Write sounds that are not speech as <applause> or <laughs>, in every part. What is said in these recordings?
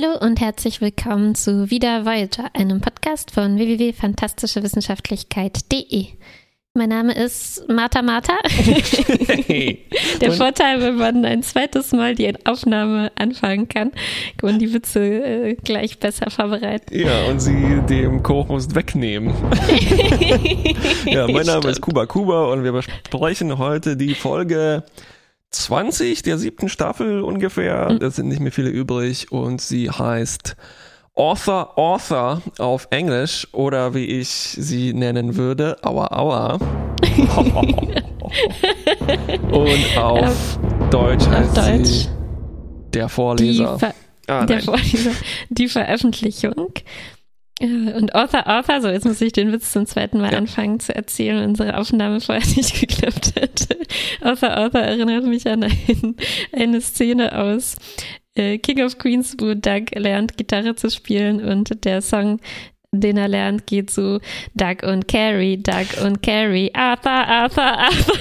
Hallo und herzlich willkommen zu Wieder Voyager, einem Podcast von www.fantastischewissenschaftlichkeit.de. Mein Name ist Martha Martha. Der Vorteil, wenn man ein zweites Mal die Aufnahme anfangen kann, kann man die Witze äh, gleich besser vorbereiten. Ja, und sie dem Co-Host wegnehmen. <laughs> ja, mein Name Stimmt. ist Kuba Kuba und wir besprechen heute die Folge 20 der siebten Staffel ungefähr. Mhm. Das sind nicht mehr viele übrig und sie heißt Author Author auf Englisch oder wie ich sie nennen würde, Aua Aua. <laughs> und auf Deutsch heißt auf Deutsch. sie Der Vorleser. Die, ah, der Vorleser. Die Veröffentlichung. Und Author, Author, so jetzt muss ich den Witz zum zweiten Mal ja. anfangen zu erzählen, unsere Aufnahme vorher <laughs> nicht geklappt hat. Author, Author erinnert mich an ein, eine Szene aus äh, King of Queens, wo Doug lernt, Gitarre zu spielen und der Song, den er lernt, geht so Doug und Carrie, Doug und Carrie, Arthur, Arthur, Arthur.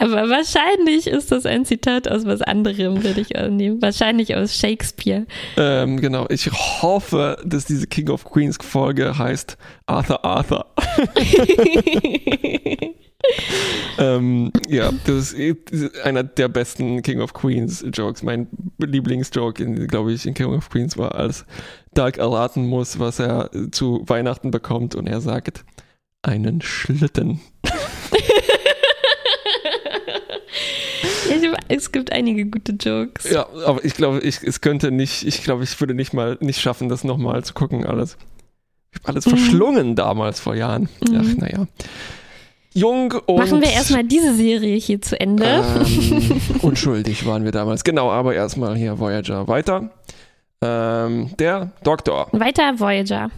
<laughs> Aber wahrscheinlich ist das ein Zitat aus was anderem, würde ich annehmen. Wahrscheinlich aus Shakespeare. Ähm, genau. Ich hoffe, dass diese King of Queens Folge heißt Arthur, Arthur. <laughs> <laughs> <laughs> ähm, ja, das ist einer der besten King of Queens Jokes. Mein Lieblingsjoke, glaube ich, in King of Queens war, als Doug erraten muss, was er zu Weihnachten bekommt und er sagt, einen Schlitten. <laughs> es gibt einige gute Jokes. Ja, aber ich glaube, ich, es könnte nicht, ich glaube, ich würde nicht mal nicht schaffen, das nochmal zu gucken, alles. Ich habe alles mhm. verschlungen damals vor Jahren. Mhm. Ach, naja jung und. Machen wir erstmal diese Serie hier zu Ende. Ähm, <laughs> unschuldig waren wir damals. Genau, aber erstmal hier Voyager weiter. Ähm, der Doktor. Weiter Voyager.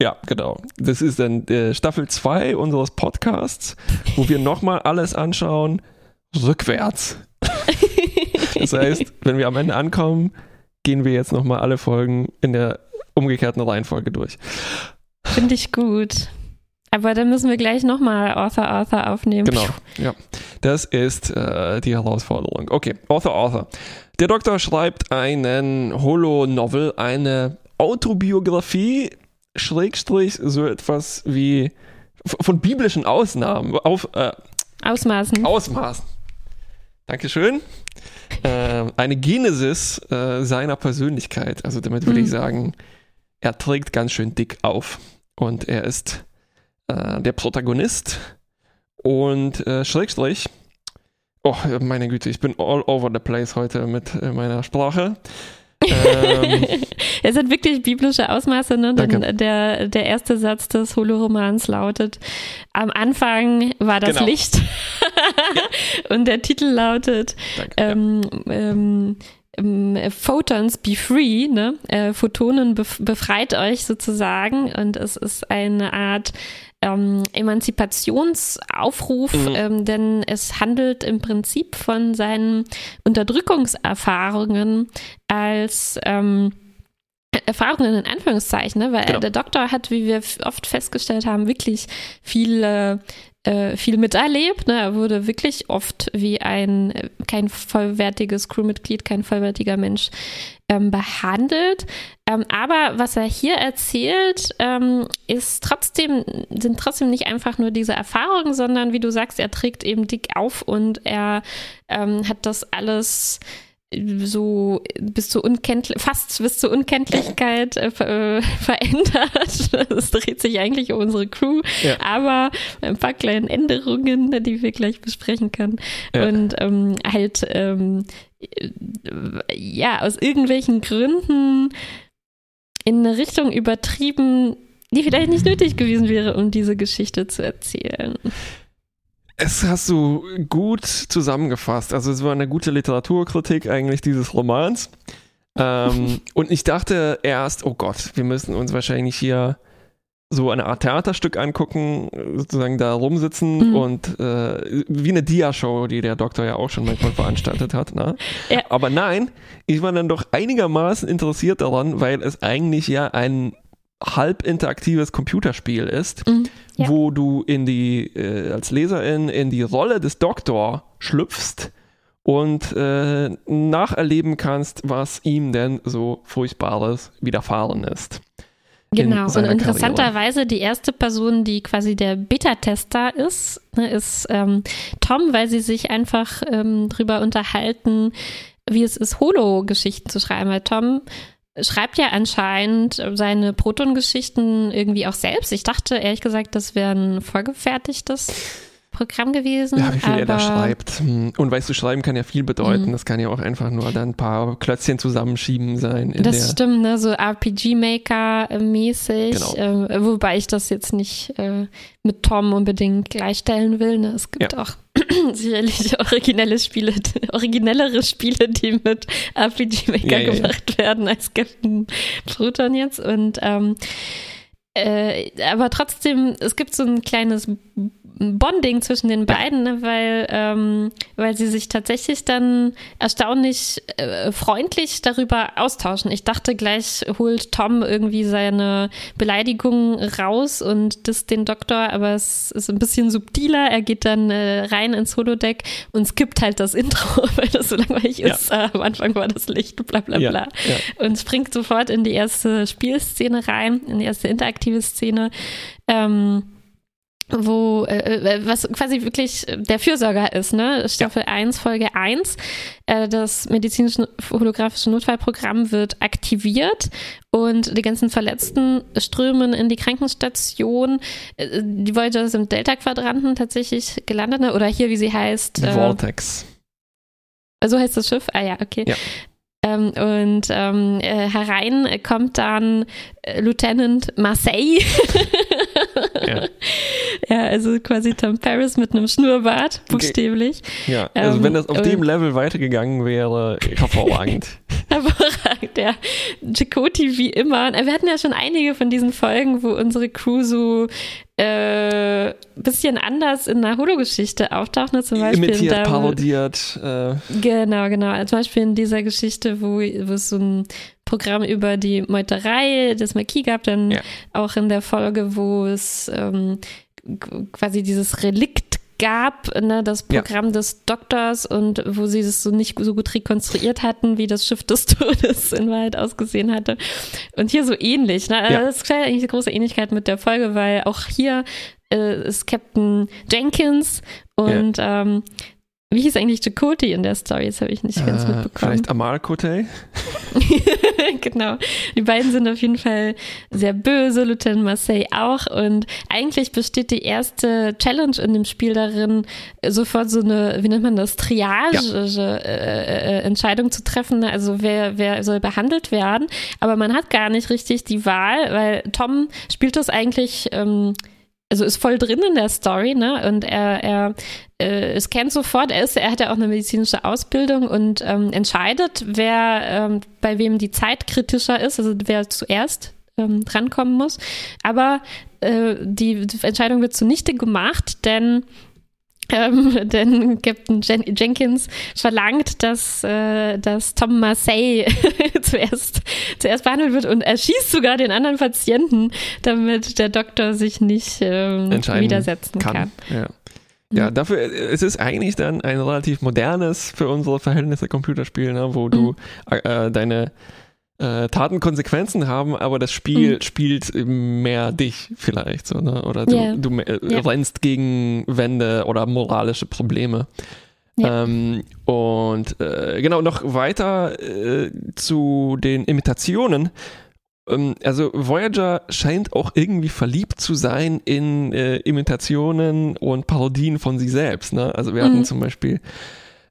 Ja, genau. Das ist dann äh, Staffel 2 unseres Podcasts, wo wir nochmal alles anschauen, rückwärts. <laughs> das heißt, wenn wir am Ende ankommen, gehen wir jetzt nochmal alle Folgen in der umgekehrten Reihenfolge durch. Finde ich gut. Aber dann müssen wir gleich nochmal Author Author aufnehmen. Genau, ja. Das ist äh, die Herausforderung. Okay, Author Author. Der Doktor schreibt einen Holo-Novel, eine Autobiografie, Schrägstrich, so etwas wie von biblischen Ausnahmen, auf, äh, Ausmaßen. Ausmaßen. Dankeschön. äh, eine Genesis äh, seiner Persönlichkeit. Also damit würde mhm. ich sagen, er trägt ganz schön dick auf. Und er ist äh, der Protagonist und äh, Schrägstrich. Oh, meine Güte, ich bin all over the place heute mit äh, meiner Sprache. ähm, <laughs> es hat wirklich biblische Ausmaße, ne? Denn der, der erste Satz des Holoromans lautet: Am Anfang war das genau. Licht. ja. <laughs> Und der Titel lautet: ähm, ähm, ähm, Photons be free, ne? Äh, Photonen befreit euch sozusagen. Und es ist eine Art ähm, Emanzipationsaufruf, mhm. ähm, denn es handelt im Prinzip von seinen Unterdrückungserfahrungen als ähm, Erfahrungen in Anführungszeichen, ne? weil genau. der Doktor hat, wie wir oft festgestellt haben, wirklich viele äh, viel miterlebt. Ne? Er wurde wirklich oft wie ein kein vollwertiges Crewmitglied, kein vollwertiger Mensch ähm, behandelt. Ähm, aber was er hier erzählt, ähm, ist trotzdem, sind trotzdem nicht einfach nur diese Erfahrungen, sondern wie du sagst, er trägt eben dick auf und er ähm, hat das alles so bis zur Unkenntlich fast bis zur Unkenntlichkeit äh, äh, <laughs> verändert. Es dreht sich eigentlich um unsere Crew, ja. aber ein paar kleinen Änderungen, die wir gleich besprechen können. Ja. Und ähm, halt ähm, ja, aus irgendwelchen Gründen in eine Richtung übertrieben, die vielleicht nicht nötig gewesen wäre, um diese Geschichte zu erzählen. Es hast du gut zusammengefasst. Also es war eine gute Literaturkritik eigentlich dieses Romans. Ähm, <laughs> und ich dachte erst, oh Gott, wir müssen uns wahrscheinlich hier so eine Art Theaterstück angucken, sozusagen da rumsitzen mhm. und äh, wie eine Dia-Show, die der Doktor ja auch schon manchmal veranstaltet hat. Ne? Ja. Aber nein, ich war dann doch einigermaßen interessiert daran, weil es eigentlich ja ein halb interaktives Computerspiel ist, mhm, ja. wo du in die, äh, als Leserin in die Rolle des Doktor schlüpfst und äh, nacherleben kannst, was ihm denn so Furchtbares widerfahren ist. Genau, und interessanterweise die erste Person, die quasi der Beta-Tester ist, ne, ist ähm, Tom, weil sie sich einfach ähm, drüber unterhalten, wie es ist, Holo-Geschichten zu schreiben. Weil Tom schreibt ja anscheinend seine Proton-Geschichten irgendwie auch selbst. Ich dachte ehrlich gesagt, das wäre ein vorgefertigtes Programm gewesen. Ja, wie viel er da schreibt. Und weißt du, schreiben kann ja viel bedeuten. Mhm. Das kann ja auch einfach nur dann ein paar Klötzchen zusammenschieben sein. das stimmt, ne? so RPG-Maker-mäßig. Genau. Äh, wobei ich das jetzt nicht äh, mit Tom unbedingt gleichstellen will. Ne? Es gibt ja. auch <clears throat> sicherlich originelle Spiele, <laughs> originellere Spiele, die mit RPG Maker ja, gemacht ja. werden als Captain Proton jetzt. Und ähm, äh, aber trotzdem, es gibt so ein kleines Bonding zwischen den beiden, ne? weil, ähm, weil sie sich tatsächlich dann erstaunlich äh, freundlich darüber austauschen. Ich dachte gleich holt Tom irgendwie seine Beleidigung raus und das den Doktor, aber es ist ein bisschen subtiler. Er geht dann äh, rein ins Holodeck und skippt halt das <laughs> Intro, weil das so langweilig ja. ist. Äh, am Anfang war das Licht, bla bla bla. Ja, ja. Und springt sofort in die erste Spielszene rein, in die erste interaktive Szene. Ähm, wo, äh, äh, was quasi wirklich der Fürsorger ist, ne? Staffel ja. 1, Folge 1. Äh, das medizinische holographische Notfallprogramm wird aktiviert und die ganzen Verletzten strömen in die Krankenstation. Äh, die Voyager ist im Delta-Quadranten tatsächlich gelandet, ne? oder hier, wie sie heißt. Äh, Vortex. So heißt das Schiff? Ah ja, okay. Ja. Ähm, und ähm, äh, herein kommt dann äh, Lieutenant Marseille. ja. <laughs> ja. also quasi Tom Paris mit einem Schnurrbart, buchstäblich. Ja, also ähm, wenn das auf dem Level weitergegangen wäre, hervorragend. <laughs> hervorragend, ja. Chakoti wie immer. Wir hatten ja schon einige von diesen Folgen, wo unsere Crew so äh, bisschen anders in der Holo-Geschichte auftaucht, ne? zum Beispiel. Imitiert, da, parodiert. Äh. Genau, genau. Also zum Beispiel in dieser Geschichte, wo, wo es so ein Programm über die Meuterei des Marquis gab, dann ja. auch in der Folge, wo es ähm, quasi dieses Relikt gab, ne, das Programm ja. des Doktors und wo sie das so nicht so gut rekonstruiert hatten, wie das Schiff des Todes in Wahrheit ausgesehen hatte. Und hier so ähnlich. Ne? Also ja. Das ist eigentlich eine große Ähnlichkeit mit der Folge, weil auch hier äh, ist Captain Jenkins und ja. ähm, wie hieß eigentlich Chakotay in der Story? Das habe ich nicht ganz äh, mitbekommen. Vielleicht Amal Kotay? <laughs> genau. Die beiden sind auf jeden Fall sehr böse, Lieutenant Marseille auch. Und eigentlich besteht die erste Challenge in dem Spiel darin, sofort so eine, wie nennt man das, Triage-Entscheidung ja. äh, äh, zu treffen. Also wer, wer soll behandelt werden. Aber man hat gar nicht richtig die Wahl, weil Tom spielt das eigentlich. Ähm, also ist voll drin in der Story, ne? Und er, er äh, scannt sofort, er ist, er hat ja auch eine medizinische Ausbildung und ähm, entscheidet, wer ähm, bei wem die Zeit kritischer ist, also wer zuerst ähm, drankommen muss. Aber äh, die Entscheidung wird zunichte gemacht, denn ähm, <laughs> denn Captain Jen Jenkins verlangt, dass, äh, dass Tom Marseille <laughs> zuerst, zuerst behandelt wird und er schießt sogar den anderen Patienten, damit der Doktor sich nicht ähm, widersetzen kann. kann. Ja. Ja, mhm. dafür, es ist eigentlich dann ein relativ modernes, für unsere Verhältnisse Computerspiel, ne, wo du mhm. äh, deine äh, Taten Konsequenzen haben, aber das Spiel mhm. spielt mehr dich vielleicht so, ne? Oder du, yeah. du äh, yeah. rennst gegen Wände oder moralische Probleme. Ja. Ähm, und äh, genau, noch weiter äh, zu den Imitationen. Ähm, also Voyager scheint auch irgendwie verliebt zu sein in äh, Imitationen und Parodien von sich selbst. Ne? Also wir hatten mhm. zum Beispiel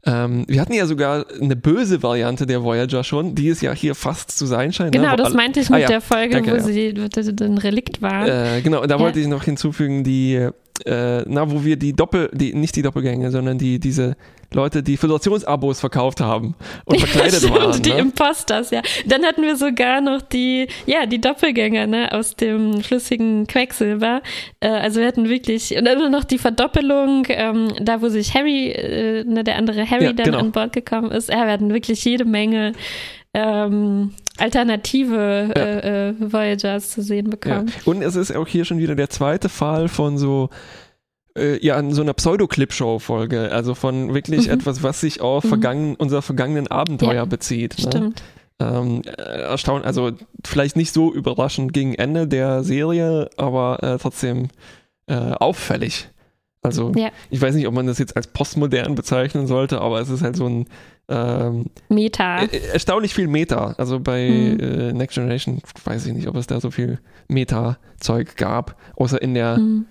ähm, wir hatten ja sogar eine böse Variante der Voyager schon, die es ja hier fast zu sein scheint. Ne? Genau, ne? das meinte ich mit ah, ja. der Folge, Danke, wo ja. sie ein Relikt war. Äh, genau, da wollte ich noch hinzufügen, die äh, na, wo wir die Doppel, die, nicht die Doppelgänge, sondern die, diese Leute, die Föderationsabos verkauft haben und verkleidet ja, waren. Die ne? Imposters, ja. Dann hatten wir sogar noch die, ja, die Doppelgänger, ne, aus dem flüssigen Quecksilber. Äh, also wir hatten wirklich, und dann noch die Verdoppelung, ähm, da wo sich Harry, äh, ne, der andere Harry ja, dann genau. an Bord gekommen ist. Ja, wir hatten wirklich jede Menge ähm, alternative ja. äh, äh, Voyagers zu sehen bekommen. Ja. Und es ist auch hier schon wieder der zweite Fall von so äh, ja an so einer Pseudo-Clip-Show-Folge, also von wirklich mhm. etwas, was sich auf mhm. vergangen, unser vergangenen Abenteuer ja, bezieht. Ne? Stimmt. Ähm, äh, erstaunt, also vielleicht nicht so überraschend gegen Ende der Serie, aber äh, trotzdem auffällig. Also ja. ich weiß nicht, ob man das jetzt als postmodern bezeichnen sollte, aber es ist halt so ein ähm, Meta. Äh, erstaunlich viel Meta. Also bei mhm. äh, Next Generation weiß ich nicht, ob es da so viel Meta-Zeug gab, außer in der, mhm.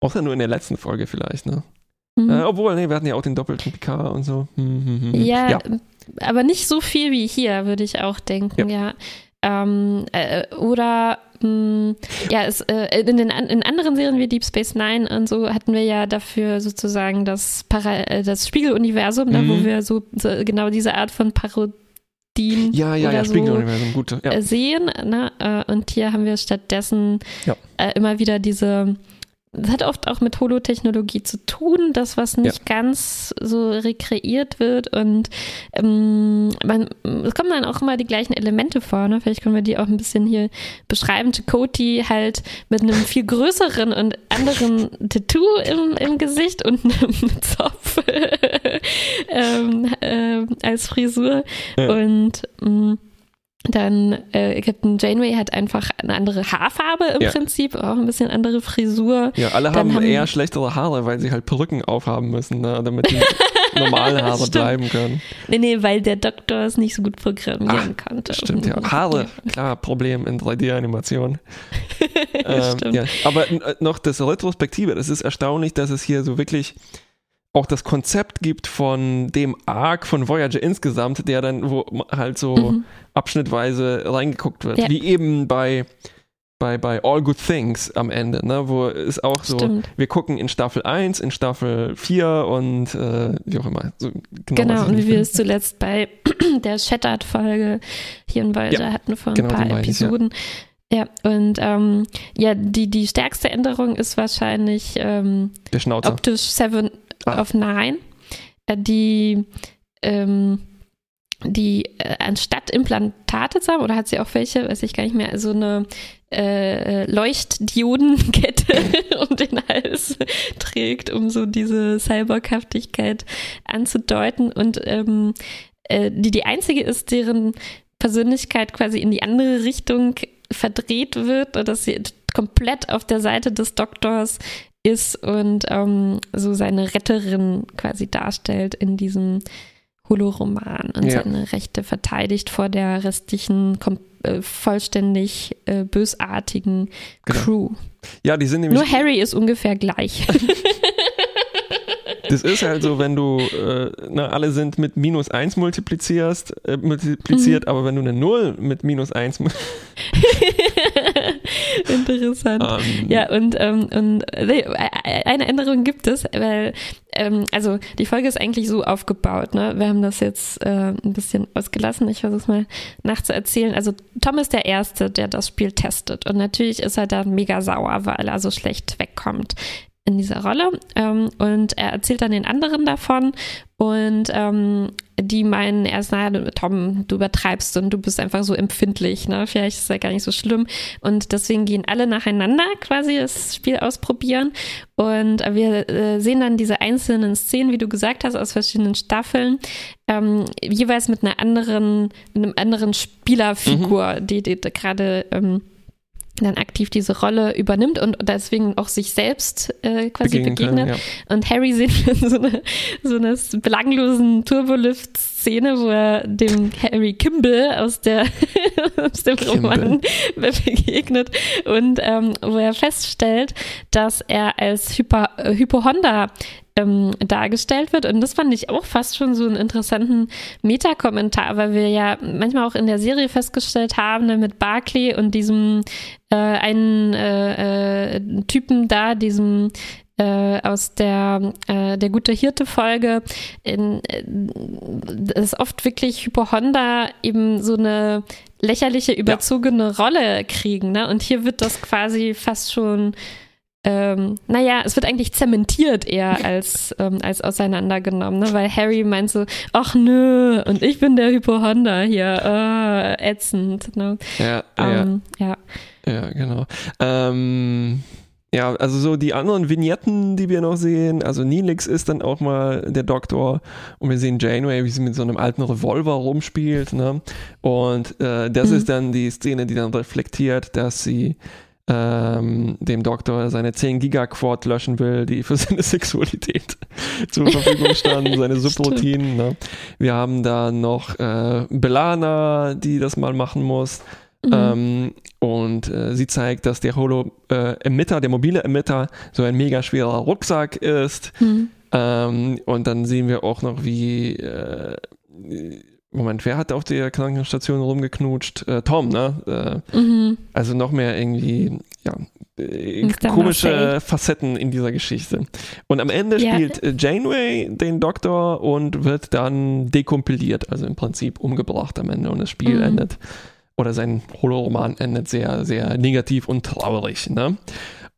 außer nur in der letzten Folge vielleicht, ne? Mhm. Äh, obwohl, nee, wir hatten ja auch den doppelten PK und so. Hm, hm, hm, ja, ja, aber nicht so viel wie hier, würde ich auch denken, ja. ja. Ähm, äh, oder mh, ja, es, äh, in, den, in anderen Serien wie Deep Space Nine und so hatten wir ja dafür sozusagen das, Para äh, das Spiegeluniversum, mhm. ne, wo wir so, so, genau diese Art von Parodien ja, ja, ja, so gut, ja. Äh, sehen. Ne? Äh, und hier haben wir stattdessen ja. immer wieder diese das hat oft auch mit Holotechnologie zu tun, das, was nicht ja. ganz so rekreiert wird. Und ähm, man, es kommen dann auch immer die gleichen Elemente vor. Ne? Vielleicht können wir die auch ein bisschen hier beschreiben. Chakoti halt mit einem viel größeren und anderen Tattoo im, im Gesicht und <laughs> einem Zopf <laughs> ähm, äh, als Frisur. Ja. Und mh, mm, dann äh, Captain Janeway hat einfach eine andere Haarfarbe im ja. Prinzip, auch ein bisschen andere Frisur. Ja, alle haben, haben, eher schlechtere Haare, weil sie halt Perücken aufhaben müssen, ne, damit die <laughs> normale Haare bleiben können. Nee, nee, weil der Doktor es nicht so gut programmieren Ach, konnte. Stimmt, ja. Haare, <laughs> klar, Problem in 3D-Animation. <laughs> ähm, ja. Aber äh, noch das Retrospektive, das ist erstaunlich, dass es hier so wirklich auch das Konzept gibt von dem Arc von Voyager insgesamt, der dann wo halt so mhm. abschnittweise reingeguckt wird, ja. wie eben bei bei, bei All Good Things am Ende, ne, wo es auch so, Stimmt. wir gucken in Staffel 1, in Staffel 4 und äh, wie auch immer. So, genau, genau und wie wir es zuletzt bei <clears throat> der Shattered-Folge hier in Voyager ja, hatten vor ein genau paar Episoden. Ja. Und ähm, ja, die, die stärkste Änderung ist wahrscheinlich ähm, optisch Seven, ah. of Nine, äh, die, ähm, die äh, anstatt Implantate zu haben, oder hat sie auch welche, weiß ich gar nicht mehr, so also eine äh, Leuchtdiodenkette <laughs> um den Hals trägt, um so diese Cyborghaftigkeit anzudeuten und ähm, äh, die die einzige ist, deren Persönlichkeit quasi in die andere Richtung verdreht wird, dass sie komplett auf der Seite des Doktors ist und ähm, so seine Retterin quasi darstellt in diesem Holoroman und ja. seine Rechte verteidigt vor der restlichen äh, vollständig äh, bösartigen genau. Crew. Ja, die sind nämlich. Nur Harry ist ungefähr gleich. <laughs> Das ist halt so, wenn du, äh, na, alle sind mit minus 1 multiplizierst, äh, multipliziert, mhm. aber wenn du eine 0 mit minus 1 <laughs> <laughs> Interessant. Um. Ähm. Ja, und, ähm, und äh, eine Änderung gibt es, weil, ähm, also die Folge ist eigentlich so aufgebaut, ne? Wir haben das jetzt äh, ein bisschen ausgelassen. Ich versuche es mal nachzuerzählen. Also Tom ist der Erste, der das Spiel testet. Und natürlich ist er da mega sauer, weil er so schlecht wegkommt in dieser Rolle ähm, und er erzählt dann den anderen davon und ähm, die meinen erst, naja, Tom, du übertreibst und du bist einfach so empfindlich, ne? Vielleicht ist es ja gar nicht so schlimm. Und deswegen gehen alle nacheinander quasi das Spiel ausprobieren. Und wir äh, sehen dann diese einzelnen Szenen, wie du gesagt hast, aus verschiedenen Staffeln, ähm, jeweils mit einer anderen, mit einem anderen Spielerfigur, mhm. die, die, die gerade ähm, dann aktiv diese Rolle übernimmt und deswegen auch sich selbst äh, quasi Begegnen begegnet. Können, ja. Und Harry sieht so eine, so eine belanglosen Turbolift-Szene, wo er dem Harry Kimball aus, der, <laughs> aus dem Roman <laughs> begegnet und ähm, wo er feststellt, dass er als Hyper, äh, Hypohonda ähm, dargestellt wird. Und das fand ich auch fast schon so einen interessanten Metakommentar, weil wir ja manchmal auch in der Serie festgestellt haben, ne, mit Barclay und diesem äh, einen äh, äh, Typen da, diesem äh, aus der äh, der gute Hirte Folge in, äh, ist oft wirklich Hypohonda eben so eine lächerliche überzogene ja. Rolle kriegen ne und hier wird das quasi fast schon ähm, naja, es wird eigentlich zementiert eher als, ähm, als auseinandergenommen, ne? weil Harry meint so, ach nö, und ich bin der Hypohonda hier, äh, ätzend. Ne? Ja, ähm, ja. ja. Ja, genau. Ähm, ja, also so die anderen Vignetten, die wir noch sehen, also Neelix ist dann auch mal der Doktor und wir sehen Janeway, wie sie mit so einem alten Revolver rumspielt, ne? Und äh, das mhm. ist dann die Szene, die dann reflektiert, dass sie ähm, dem Doktor seine 10 Gigaquad löschen will, die für <laughs> seine Sexualität zur Verfügung standen, seine <laughs> Subroutinen. Ne? Wir haben da noch äh, Belana, die das mal machen muss. Mhm. Ähm, und äh, sie zeigt, dass der Holo-Emitter, äh, der mobile Emitter, so ein mega schwerer Rucksack ist. Mhm. Ähm, und dann sehen wir auch noch, wie äh, Moment, wer hat auf der Krankenstation rumgeknutscht? Äh, Tom, ne? Äh, mhm. Also noch mehr irgendwie, ja, äh, komische Facetten in dieser Geschichte. Und am Ende ja. spielt äh, Janeway den Doktor und wird dann dekompiliert, also im Prinzip umgebracht am Ende und das Spiel mhm. endet oder sein Holoroman endet sehr, sehr negativ und traurig. Ne?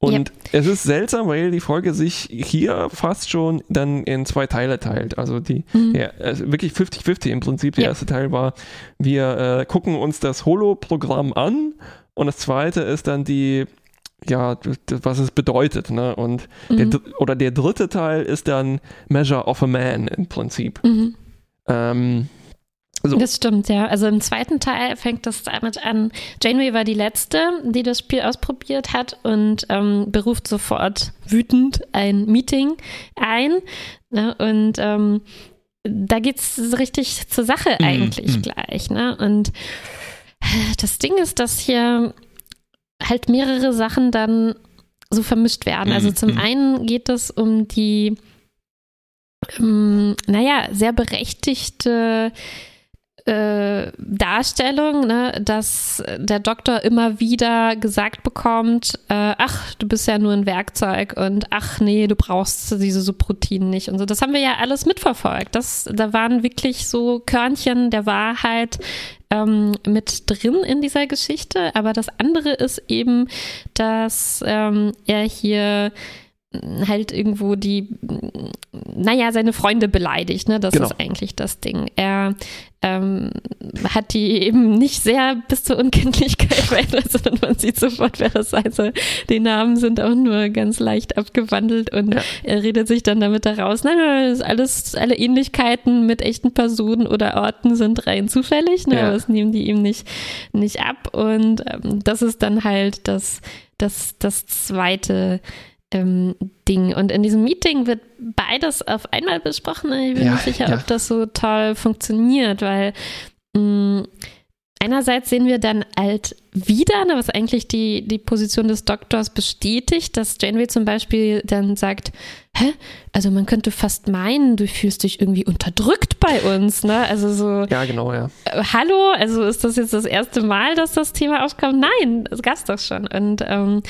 Und yep. es ist seltsam, weil die Folge sich hier fast schon dann in zwei Teile teilt. Also die mhm. ja, also wirklich 50-50 im Prinzip. Der yep. erste Teil war, wir äh, gucken uns das Holo-Programm an und das zweite ist dann die, ja, was es bedeutet. Ne? Und mhm. der, oder der dritte Teil ist dann Measure of a Man im Prinzip. Mhm. Ähm, so. Das stimmt, ja. Also im zweiten Teil fängt das damit an. Janeway war die letzte, die das Spiel ausprobiert hat und ähm, beruft sofort wütend ein Meeting ein. Ne? Und ähm, da geht es richtig zur Sache mhm, eigentlich mhm. gleich. Ne? Und das Ding ist, dass hier halt mehrere Sachen dann so vermischt werden. Also mhm, zum mhm. einen geht es um die, ähm, naja, sehr berechtigte Darstellung, ne, dass der Doktor immer wieder gesagt bekommt, äh, ach, du bist ja nur ein Werkzeug und ach nee, du brauchst diese Subroutinen nicht und so. Das haben wir ja alles mitverfolgt. Das, da waren wirklich so Körnchen der Wahrheit ähm, mit drin in dieser Geschichte. Aber das andere ist eben, dass ähm, er hier halt irgendwo die, naja, seine Freunde beleidigt, ne? Das genau. ist eigentlich das Ding. Er ähm, hat die eben nicht sehr bis zur Unkenntlichkeit <laughs> verändert, sondern man sieht sofort, wer das sein soll. Die Namen sind auch nur ganz leicht abgewandelt und ja. er redet sich dann damit heraus, nein, nein, das ist alles, alle Ähnlichkeiten mit echten Personen oder Orten sind rein zufällig, ne? Ja. Das nehmen die ihm nicht, nicht ab und ähm, das ist dann halt das, das, das zweite ähm, Ding. Und in diesem Meeting wird beides auf einmal besprochen. Ich bin ja, nicht sicher, ja. ob das so toll funktioniert, weil mh, mm, einerseits sehen wir dann halt wieder, ne, was eigentlich die, die Position des Doktors bestätigt, dass Janeway zum Beispiel dann sagt, hä, also man könnte fast meinen, du fühlst dich irgendwie unterdrückt bei uns, ne? Also so. Ja, genau, ja. Äh, hallo, also ist das jetzt das erste Mal, dass das Thema aufkommt? Nein, es gab doch schon. Und ähm,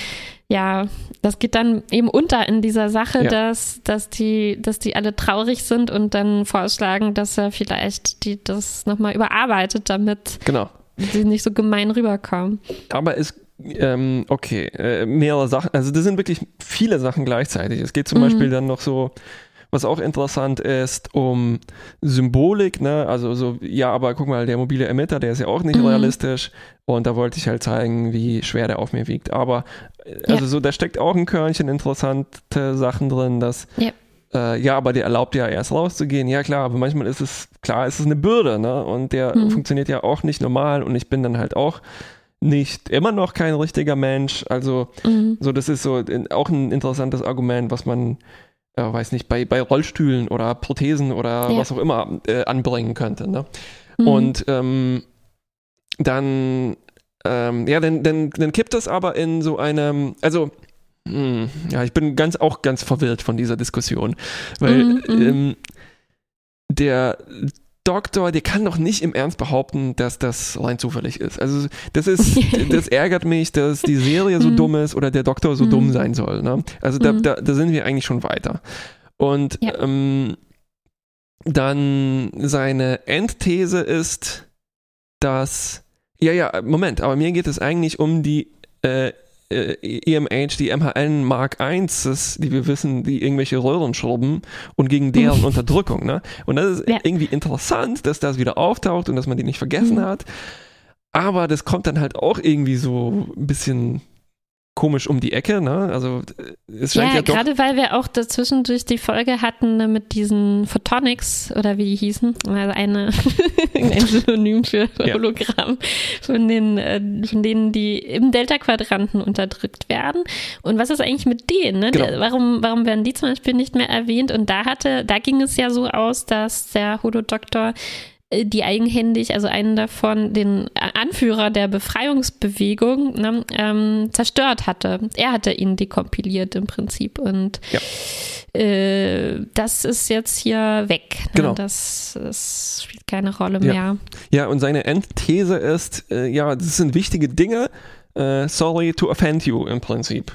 ja, das geht dann eben unter in dieser Sache, ja. dass, dass, die, dass die alle traurig sind und dann vorschlagen, dass er vielleicht die, das nochmal überarbeitet, damit genau. sie nicht so gemein rüberkommen. Aber es ähm, okay, äh, mehrere Sachen, also das sind wirklich viele Sachen gleichzeitig. Es geht zum mhm. Beispiel dann noch so was auch interessant ist, um Symbolik, ne? Also so, ja, aber guck mal, der mobile Emitter, der ist ja auch nicht mhm. realistisch. Und da wollte ich halt zeigen, wie schwer der auf mir wiegt. Aber also ja. so, da steckt auch ein Körnchen interessante Sachen drin, dass ja. Äh, ja, aber der erlaubt ja erst rauszugehen. Ja, klar, aber manchmal ist es, klar, ist es eine Bürde, ne? Und der mhm. funktioniert ja auch nicht normal und ich bin dann halt auch nicht immer noch kein richtiger Mensch. Also, mhm. so, das ist so auch ein interessantes Argument, was man äh, weiß nicht, bei, bei Rollstühlen oder Prothesen oder ja. was auch immer äh, anbringen könnte. Ne? Mhm. Und ähm, dann, ähm, ja, dann, dann, dann kippt das aber in so einem, also hm, ja, ich bin ganz auch ganz verwirrt von dieser Diskussion, weil mhm, mhm. ähm, der Doktor, der kann doch nicht im Ernst behaupten, dass das rein zufällig ist. Also das ist, <laughs> das ärgert mich, dass die Serie so mhm. dumm ist oder der Doktor so mhm. dumm sein soll. Ne? Also da, mhm. da, da, sind wir eigentlich schon weiter. Und ja. ähm, dann seine Endthese ist, dass, ja, ja, Moment, aber mir geht es eigentlich um die äh, äh, EMH, die MHN Mark I, die wir wissen, die irgendwelche Röhren schrubben und gegen deren. <laughs> Unterdrückung. Ne? Und das ist ja. irgendwie interessant, dass das wieder auftaucht und dass man die nicht vergessen mhm. hat. Aber das kommt dann halt auch irgendwie so ein bisschen komisch um die Ecke, ne? Also es scheint ja, ja doch gerade weil wir auch dazwischendurch die Folge hatten ne, mit diesen Photonics oder wie die hießen, also eine <laughs> ein Synonym für Hologramm, ja. von den äh, von denen die im Delta-Quadranten unterdrückt werden. Und was ist eigentlich mit denen? Ne? Genau. Der, warum warum werden die zum Beispiel nicht mehr erwähnt? Und da hatte da ging es ja so aus, dass der Holodoktor äh, die eigenhändig, also einen davon, den Anführer der Befreiungsbewegung, ne, ähm, zerstört hatte. Er hatte ihn dekompiliert im Prinzip. Und ja. äh, das ist jetzt hier weg. Ne? Genau. Das, das, spielt keine Rolle mehr. Ja, ja und seine Endthese ist, äh, ja, das sind wichtige Dinge. Uh, sorry to offend you im Prinzip.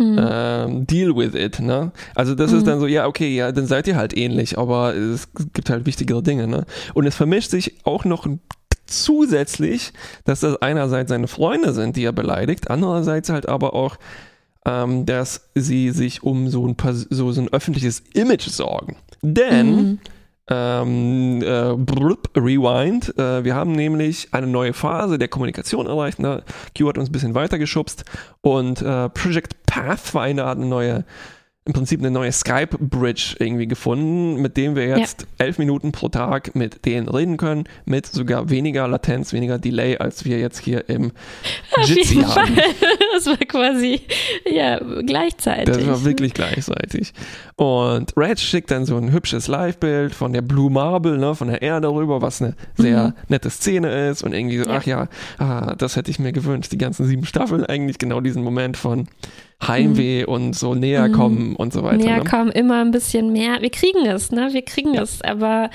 Mhm. Ähm, deal with it, ne? Also das mhm. ist dann so, ja, okay, ja, dann seid ihr halt ähnlich, aber es gibt halt wichtigere Dinge, ne? Und es vermischt sich auch noch zusätzlich, dass das einerseits seine Freunde sind, die er beleidigt, andererseits halt aber auch, ähm, dass sie sich um so ein, so, so ein öffentliches Image sorgen. Denn mhm. Ähm, äh, blub, Rewind. Äh, wir haben nämlich eine neue Phase der Kommunikation erreicht. Ne? Q hat uns ein bisschen weitergeschubst und äh, Project Pathfinder hat eine neue im Prinzip eine neue Skype-Bridge irgendwie gefunden, mit dem wir jetzt ja. elf Minuten pro Tag mit denen reden können, mit sogar weniger Latenz, weniger Delay, als wir jetzt hier im Jitsi haben. Fall. <laughs> Das war quasi, ja, gleichzeitig. Das war wirklich gleichzeitig. Und Red schickt dann so ein hübsches Live-Bild von der Blue Marble, ne, von der Erde rüber, was eine sehr mhm. nette Szene ist und irgendwie so, ja. ach ja, ah, das hätte ich mir gewünscht, die ganzen sieben Staffeln, eigentlich genau diesen Moment von Heimweh mhm. und so näher kommen mhm. und so weiter. Näher ne? kommen, immer ein bisschen mehr. Wir kriegen es, ne? Wir kriegen ja. es, aber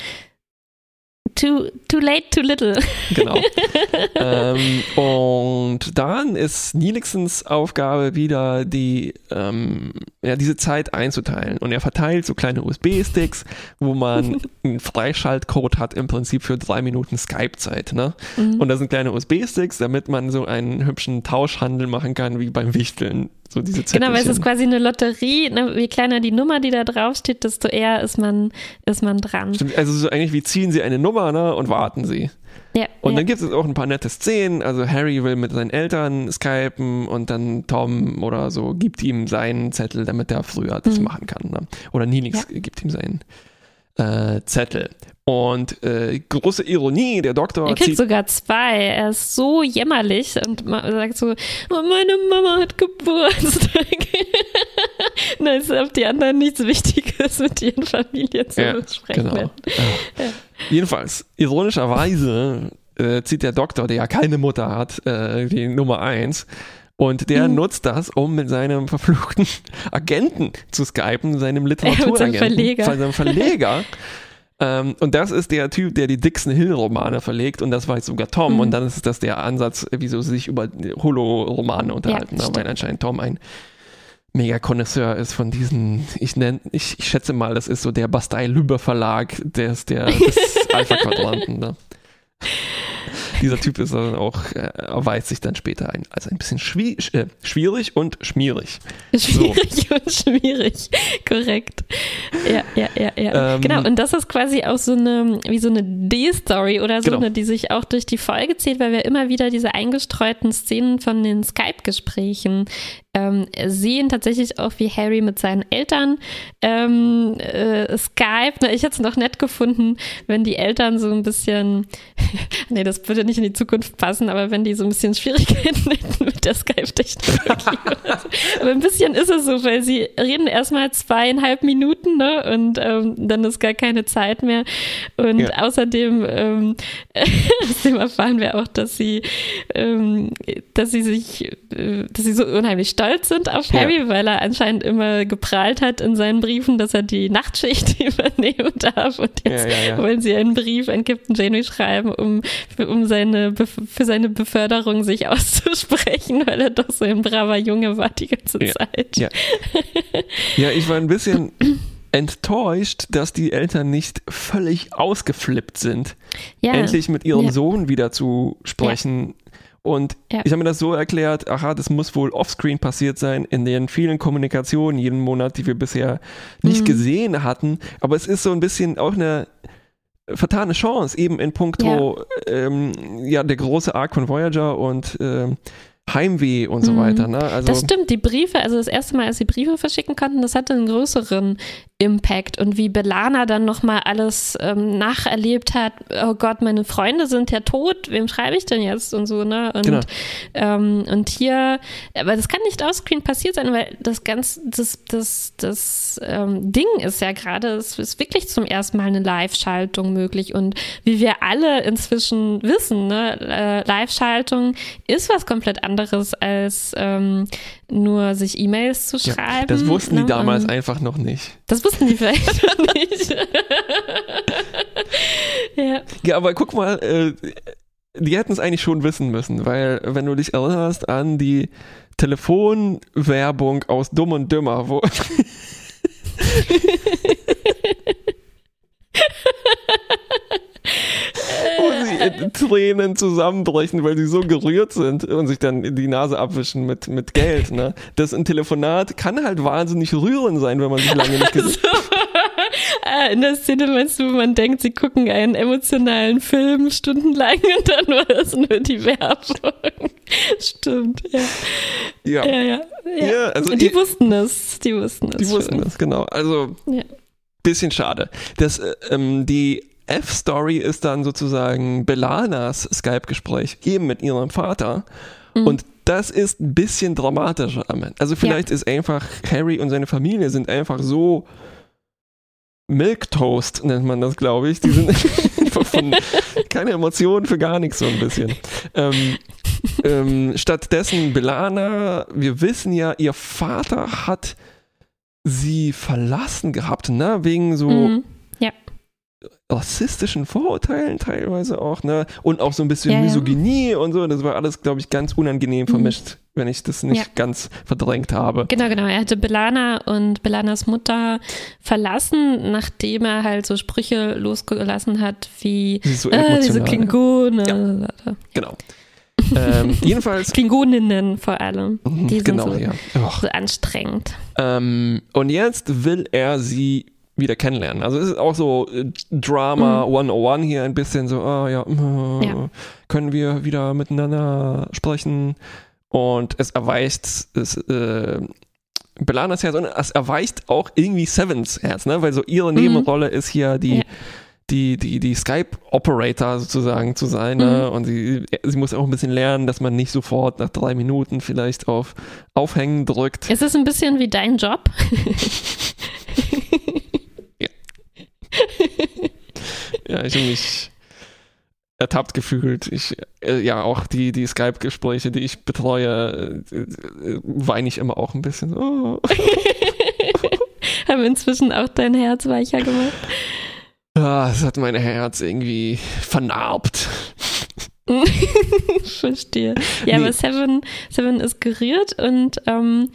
too, too late, too little. Genau. <laughs> ähm, und dann ist Nilixens Aufgabe wieder, die, ähm, ja, diese Zeit einzuteilen. Und er verteilt so kleine USB-Sticks, wo man <laughs> einen Freischaltcode hat, im Prinzip für drei Minuten Skype-Zeit. Ne? Mhm. Und das sind kleine USB-Sticks, damit man so einen hübschen Tauschhandel machen kann, wie beim Wichteln so diese Genau, weil es ist quasi eine Lotterie. Ne? Je kleiner die Nummer, die da draufsteht, desto eher ist man, ist man dran. Stimmt, also so eigentlich wie ziehen sie eine Nummer ne, und warten sie. Ja, und ja. dann gibt es auch ein paar nette Szenen. Also Harry will mit seinen Eltern skypen und dann Tom oder so gibt ihm seinen Zettel, damit er früher das mhm. machen kann. Ne? Oder Nilix ja. gibt ihm seinen äh, Zettel. Und äh, große Ironie, der Doktor. Er kriegt sogar zwei. Er ist so jämmerlich und sagt so: oh, Meine Mama hat Geburtstag. <laughs> Nein, es ist auf die anderen nichts Wichtiges mit ihren Familien zu ja, besprechen. Genau. Ja. Jedenfalls, ironischerweise äh, zieht der Doktor, der ja keine Mutter hat, äh, die Nummer eins. Und der mhm. nutzt das, um mit seinem verfluchten <laughs> Agenten zu skypen, seinem <laughs> Literaturagenten, Verleger. seinem Verleger. <laughs> Ähm, und das ist der Typ, der die Dixon Hill-Romane verlegt und das war jetzt sogar Tom. Mhm. Und dann ist das der Ansatz, wieso sie sich über Holo-Romane unterhalten, ja, weil anscheinend Tom ein mega Connoisseur ist von diesen, ich nenne, ich, ich, schätze mal, das ist so der Bastei-Lüber Verlag des, der, des Alpha-Quadranten. Ne? Dieser Typ ist dann auch, äh, erweist sich dann später ein, als ein bisschen schwi äh, schwierig und schmierig. Schwierig so. und schwierig, korrekt. Ja, ja, ja, ja. Ähm, genau, und das ist quasi auch so eine, wie so eine D-Story oder so genau. eine, die sich auch durch die Folge zählt, weil wir immer wieder diese eingestreuten Szenen von den Skype-Gesprächen ähm, sehen tatsächlich auch, wie Harry mit seinen Eltern ähm, äh, Skype. Ich hätte es noch nett gefunden, wenn die Eltern so ein bisschen, <laughs> nee, das würde nicht in die Zukunft passen, aber wenn die so ein bisschen Schwierigkeiten <laughs> hätten mit der Skype-Technologie. aber ein bisschen ist es so, weil sie reden erstmal zweieinhalb Minuten ne? und ähm, dann ist gar keine Zeit mehr. Und ja. außerdem ähm, <laughs> aus dem erfahren wir auch, dass sie, ähm, dass sie sich, dass sie so unheimlich stolz sind auf Harry, ja. weil er anscheinend immer geprahlt hat in seinen Briefen, dass er die Nachtschicht <laughs> übernehmen darf. Und jetzt ja, ja, wollen sie einen Brief an Captain Janeway schreiben, um, um seine, für seine Beförderung sich <laughs> auszusprechen, weil er doch so ein braver Junge war die ganze Zeit. Ja, ja ich war ein bisschen <clears throat> enttäuscht, dass die Eltern nicht völlig ausgeflippt sind, ja. endlich mit ihrem ja. Sohn wieder zu sprechen. Und ja. ich habe mir das so erklärt, aha, das muss wohl offscreen passiert sein in den vielen Kommunikationen jeden Monat, die wir bisher nicht mhm. gesehen hatten. Aber es ist so ein bisschen auch eine vertane Chance, eben in puncto, ja, ähm, ja der große Arc von Voyager und ähm, Heimweh und so mhm. weiter. Ne? Also, das stimmt, die Briefe, also das erste Mal, als sie Briefe verschicken konnten, das hatte einen größeren Impact und wie Belana dann nochmal alles ähm, nacherlebt hat, oh Gott, meine Freunde sind ja tot, wem schreibe ich denn jetzt und so, ne? Und, genau. ähm, und hier, aber das kann nicht offscreen passiert sein, weil das ganz, das, das, das ähm, Ding ist ja gerade, es ist wirklich zum ersten Mal eine Live-Schaltung möglich und wie wir alle inzwischen wissen, ne, äh, Live-Schaltung ist was komplett anderes als ähm, nur sich E-Mails zu schreiben. Ja, das wussten ne? die damals und einfach noch nicht. Das wussten die vielleicht noch nicht. <laughs> ja. ja, aber guck mal, äh, die hätten es eigentlich schon wissen müssen, weil wenn du dich erinnerst an die Telefonwerbung aus Dumm und Dümmer, wo <laughs> <laughs> wo sie in Tränen zusammenbrechen, weil sie so gerührt sind und sich dann die Nase abwischen mit, mit Geld. Ne? Das ein Telefonat kann halt wahnsinnig rührend sein, wenn man sich lange nicht gesehen hat. <laughs> Ah, <laughs> in der Szene meinst du, man denkt, sie gucken einen emotionalen Film stundenlang <laughs> und dann war das nur die Werbung. Stimmt, ja. Ja, ja. ja, ja. ja also die, die wussten es, die wussten es. Die wussten es, genau. Also, bisschen schade. Das, äh, ähm, die F-Story ist dann sozusagen Belanas Skype-Gespräch eben mit ihrem Vater. Mhm. Und das ist ein bisschen dramatischer. Also vielleicht ja. ist einfach Harry und seine Familie sind einfach so Milktoast, nennt man das, glaube ich. Die sind einfach <laughs> von keine Emotionen für gar nichts so ein bisschen. Ähm, ähm, stattdessen Belana, wir wissen ja, ihr Vater hat sie verlassen gehabt, ne? Wegen so mhm rassistischen Vorurteilen teilweise auch, ne? Und auch so ein bisschen ja, Misogynie ja. und so. Das war alles, glaube ich, ganz unangenehm mhm. vermischt, mhm. wenn ich das nicht ja. ganz verdrängt habe. Genau, genau. Er hatte Belana und Belanas Mutter verlassen, nachdem er halt so Sprüche losgelassen hat, wie so äh, diese Klingone. Genau. ähm, <laughs> jedenfalls. Klingoninnen vor allem. Mhm, Die sind genau, so, ja. so anstrengend. Ähm, und jetzt will er sie wieder kennenlernen. Also es ist auch so äh, Drama mhm. 101 hier ein bisschen so, ah ja, äh, ja, können wir wieder miteinander sprechen und es erweicht es, äh, Belanas Herz und es erweicht auch irgendwie Sevens Herz, ne? weil so ihre mhm. Nebenrolle ist hier die ja. Die, die, die Skype-Operator sozusagen zu sein. Ne? Mhm. Ne? Und sie, sie muss auch ein bisschen lernen, dass man nicht sofort nach drei Minuten vielleicht auf Aufhängen drückt. Ist es ein bisschen wie dein Job? <laughs> <laughs> ja, ich habe mich ertappt gefühlt. Ich, äh, ja, auch die, die Skype-Gespräche, die ich betreue, äh, äh, weine ich immer auch ein bisschen. Oh. <laughs> Haben inzwischen auch dein Herz weicher gemacht? Ja, es hat mein Herz irgendwie vernarbt. <laughs> Verstehe. Ja, nee. aber Seven, Seven ist gerührt und ähm,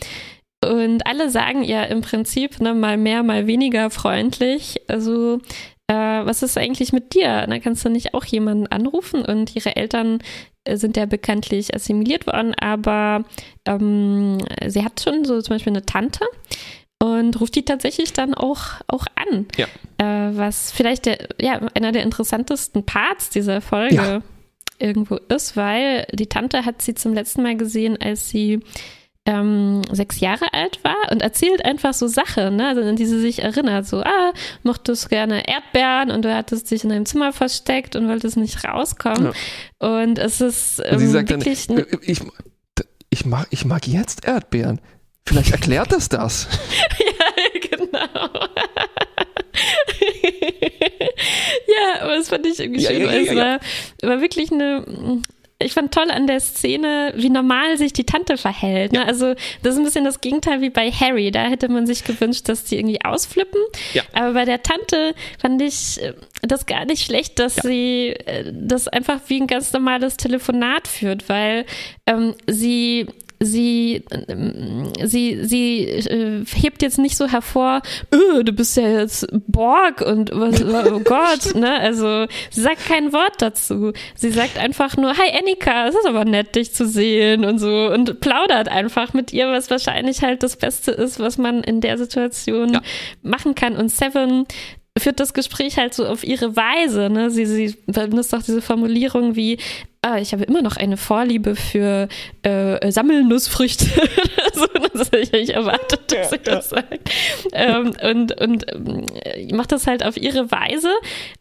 und alle sagen ja im Prinzip ne, mal mehr, mal weniger freundlich. Also, äh, was ist eigentlich mit dir? Da kannst du nicht auch jemanden anrufen und ihre Eltern äh, sind ja bekanntlich assimiliert worden, aber ähm, sie hat schon so zum Beispiel eine Tante und ruft die tatsächlich dann auch, auch an. Ja. Äh, was vielleicht der, ja, einer der interessantesten Parts dieser Folge ja. irgendwo ist, weil die Tante hat sie zum letzten Mal gesehen, als sie ähm, sechs Jahre alt war und erzählt einfach so Sachen, ne? also, an die sie sich erinnert. So, ah, mochtest gerne Erdbeeren und du hattest dich in deinem Zimmer versteckt und wolltest nicht rauskommen. Ja. Und es ist ähm, sie sagt wirklich. Dann, äh, ich, ich, mag, ich mag jetzt Erdbeeren. Vielleicht erklärt das das. <laughs> ja, genau. <laughs> ja, aber das fand ich irgendwie ja, schön, ja, ja, es war, war wirklich eine ich fand toll an der Szene, wie normal sich die Tante verhält. Ne? Ja. Also das ist ein bisschen das Gegenteil wie bei Harry. Da hätte man sich gewünscht, dass die irgendwie ausflippen. Ja. Aber bei der Tante fand ich äh, das gar nicht schlecht, dass ja. sie äh, das einfach wie ein ganz normales Telefonat führt, weil ähm, sie sie, sie, sie äh, hebt jetzt nicht so hervor, öh, du bist ja jetzt Borg und was, <laughs> oh Gott, ne? Also sie sagt kein Wort dazu. Sie sagt einfach nur, hi Annika, es ist aber nett, dich zu sehen und so und plaudert einfach mit ihr, was wahrscheinlich halt das Beste ist, was man in der Situation ja. machen kann. Und Seven führt das Gespräch halt so auf ihre Weise. Ne? Sie, sie benutzt auch diese Formulierung wie, ah, ich habe immer noch eine Vorliebe für äh, Sammelnussfrüchte. <laughs> so, das hätte ich nicht erwartet, dass sie das sagt. Ähm, und und äh, macht das halt auf ihre Weise,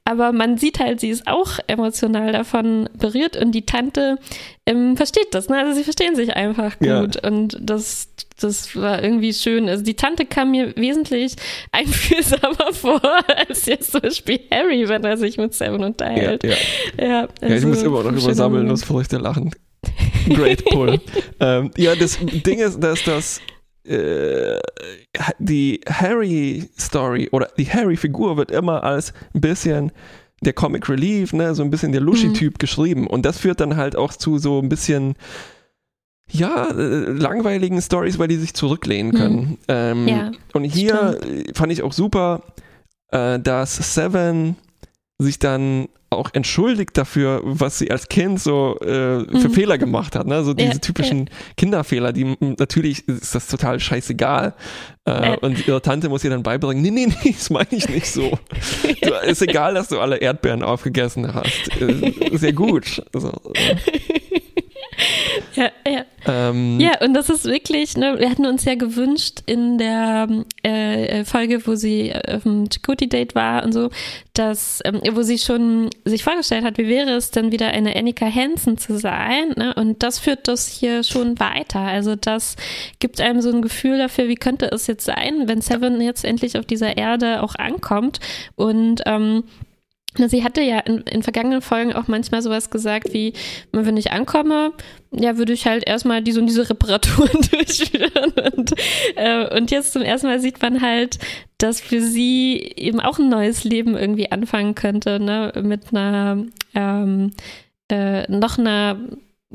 aber man sieht halt, sie ist auch emotional davon berührt und die Tante ähm, versteht das. Ne? Also sie verstehen sich einfach gut ja. und das das war irgendwie schön. Also die Tante kam mir wesentlich <laughs> einfühlsamer vor als jetzt zum Beispiel Harry, wenn er sich mit Seven unterhält. Ja, ja. ja, also ja ich muss immer noch über Sammelnussfrüchte lachen. Great Pull. <laughs> ähm, ja, das Ding ist, dass das äh, die Harry-Story oder die Harry-Figur wird immer als ein bisschen der Comic Relief, ne, so ein bisschen der Lushy-Typ mhm. geschrieben. Und das führt dann halt auch zu so ein bisschen ja, äh, langweiligen Stories, weil die sich zurücklehnen hm. können. Hm. Ähm, ja, und hier stimmt. fand ich auch super, äh, dass Seven sich dann auch entschuldigt dafür, was sie als Kind so äh, für mhm. Fehler gemacht hat. Ne? So diese ja, typischen ja. Kinderfehler, die natürlich ist das total scheißegal. Äh, äh. Und ihre Tante muss ihr dann beibringen, nee, nee, nee, <laughs> das meine ich nicht so. du, <laughs> ist egal, dass du alle Erdbeeren aufgegessen hast. Äh, sehr gut. So, <laughs> ja, ja. Ähm, ja, und das ist wirklich, ne, wir hatten uns ja gewünscht in der äh, Folge, wo sie auf dem Chakoti-Date war und so, dass, ähm, wo sie schon sich vorgestellt hat, wie wäre es denn wieder eine Annika Hansen zu sein. Ne? Und das führt das hier schon weiter. Also das gibt einem so ein Gefühl dafür, wie könnte es jetzt sein, wenn Seven jetzt endlich auf dieser Erde auch ankommt und ähm, Sie hatte ja in, in, vergangenen Folgen auch manchmal sowas gesagt wie, wenn ich ankomme, ja, würde ich halt erstmal diese und diese Reparaturen <laughs> durchführen. Und, äh, und jetzt zum ersten Mal sieht man halt, dass für sie eben auch ein neues Leben irgendwie anfangen könnte, ne? Mit einer ähm, äh, noch einer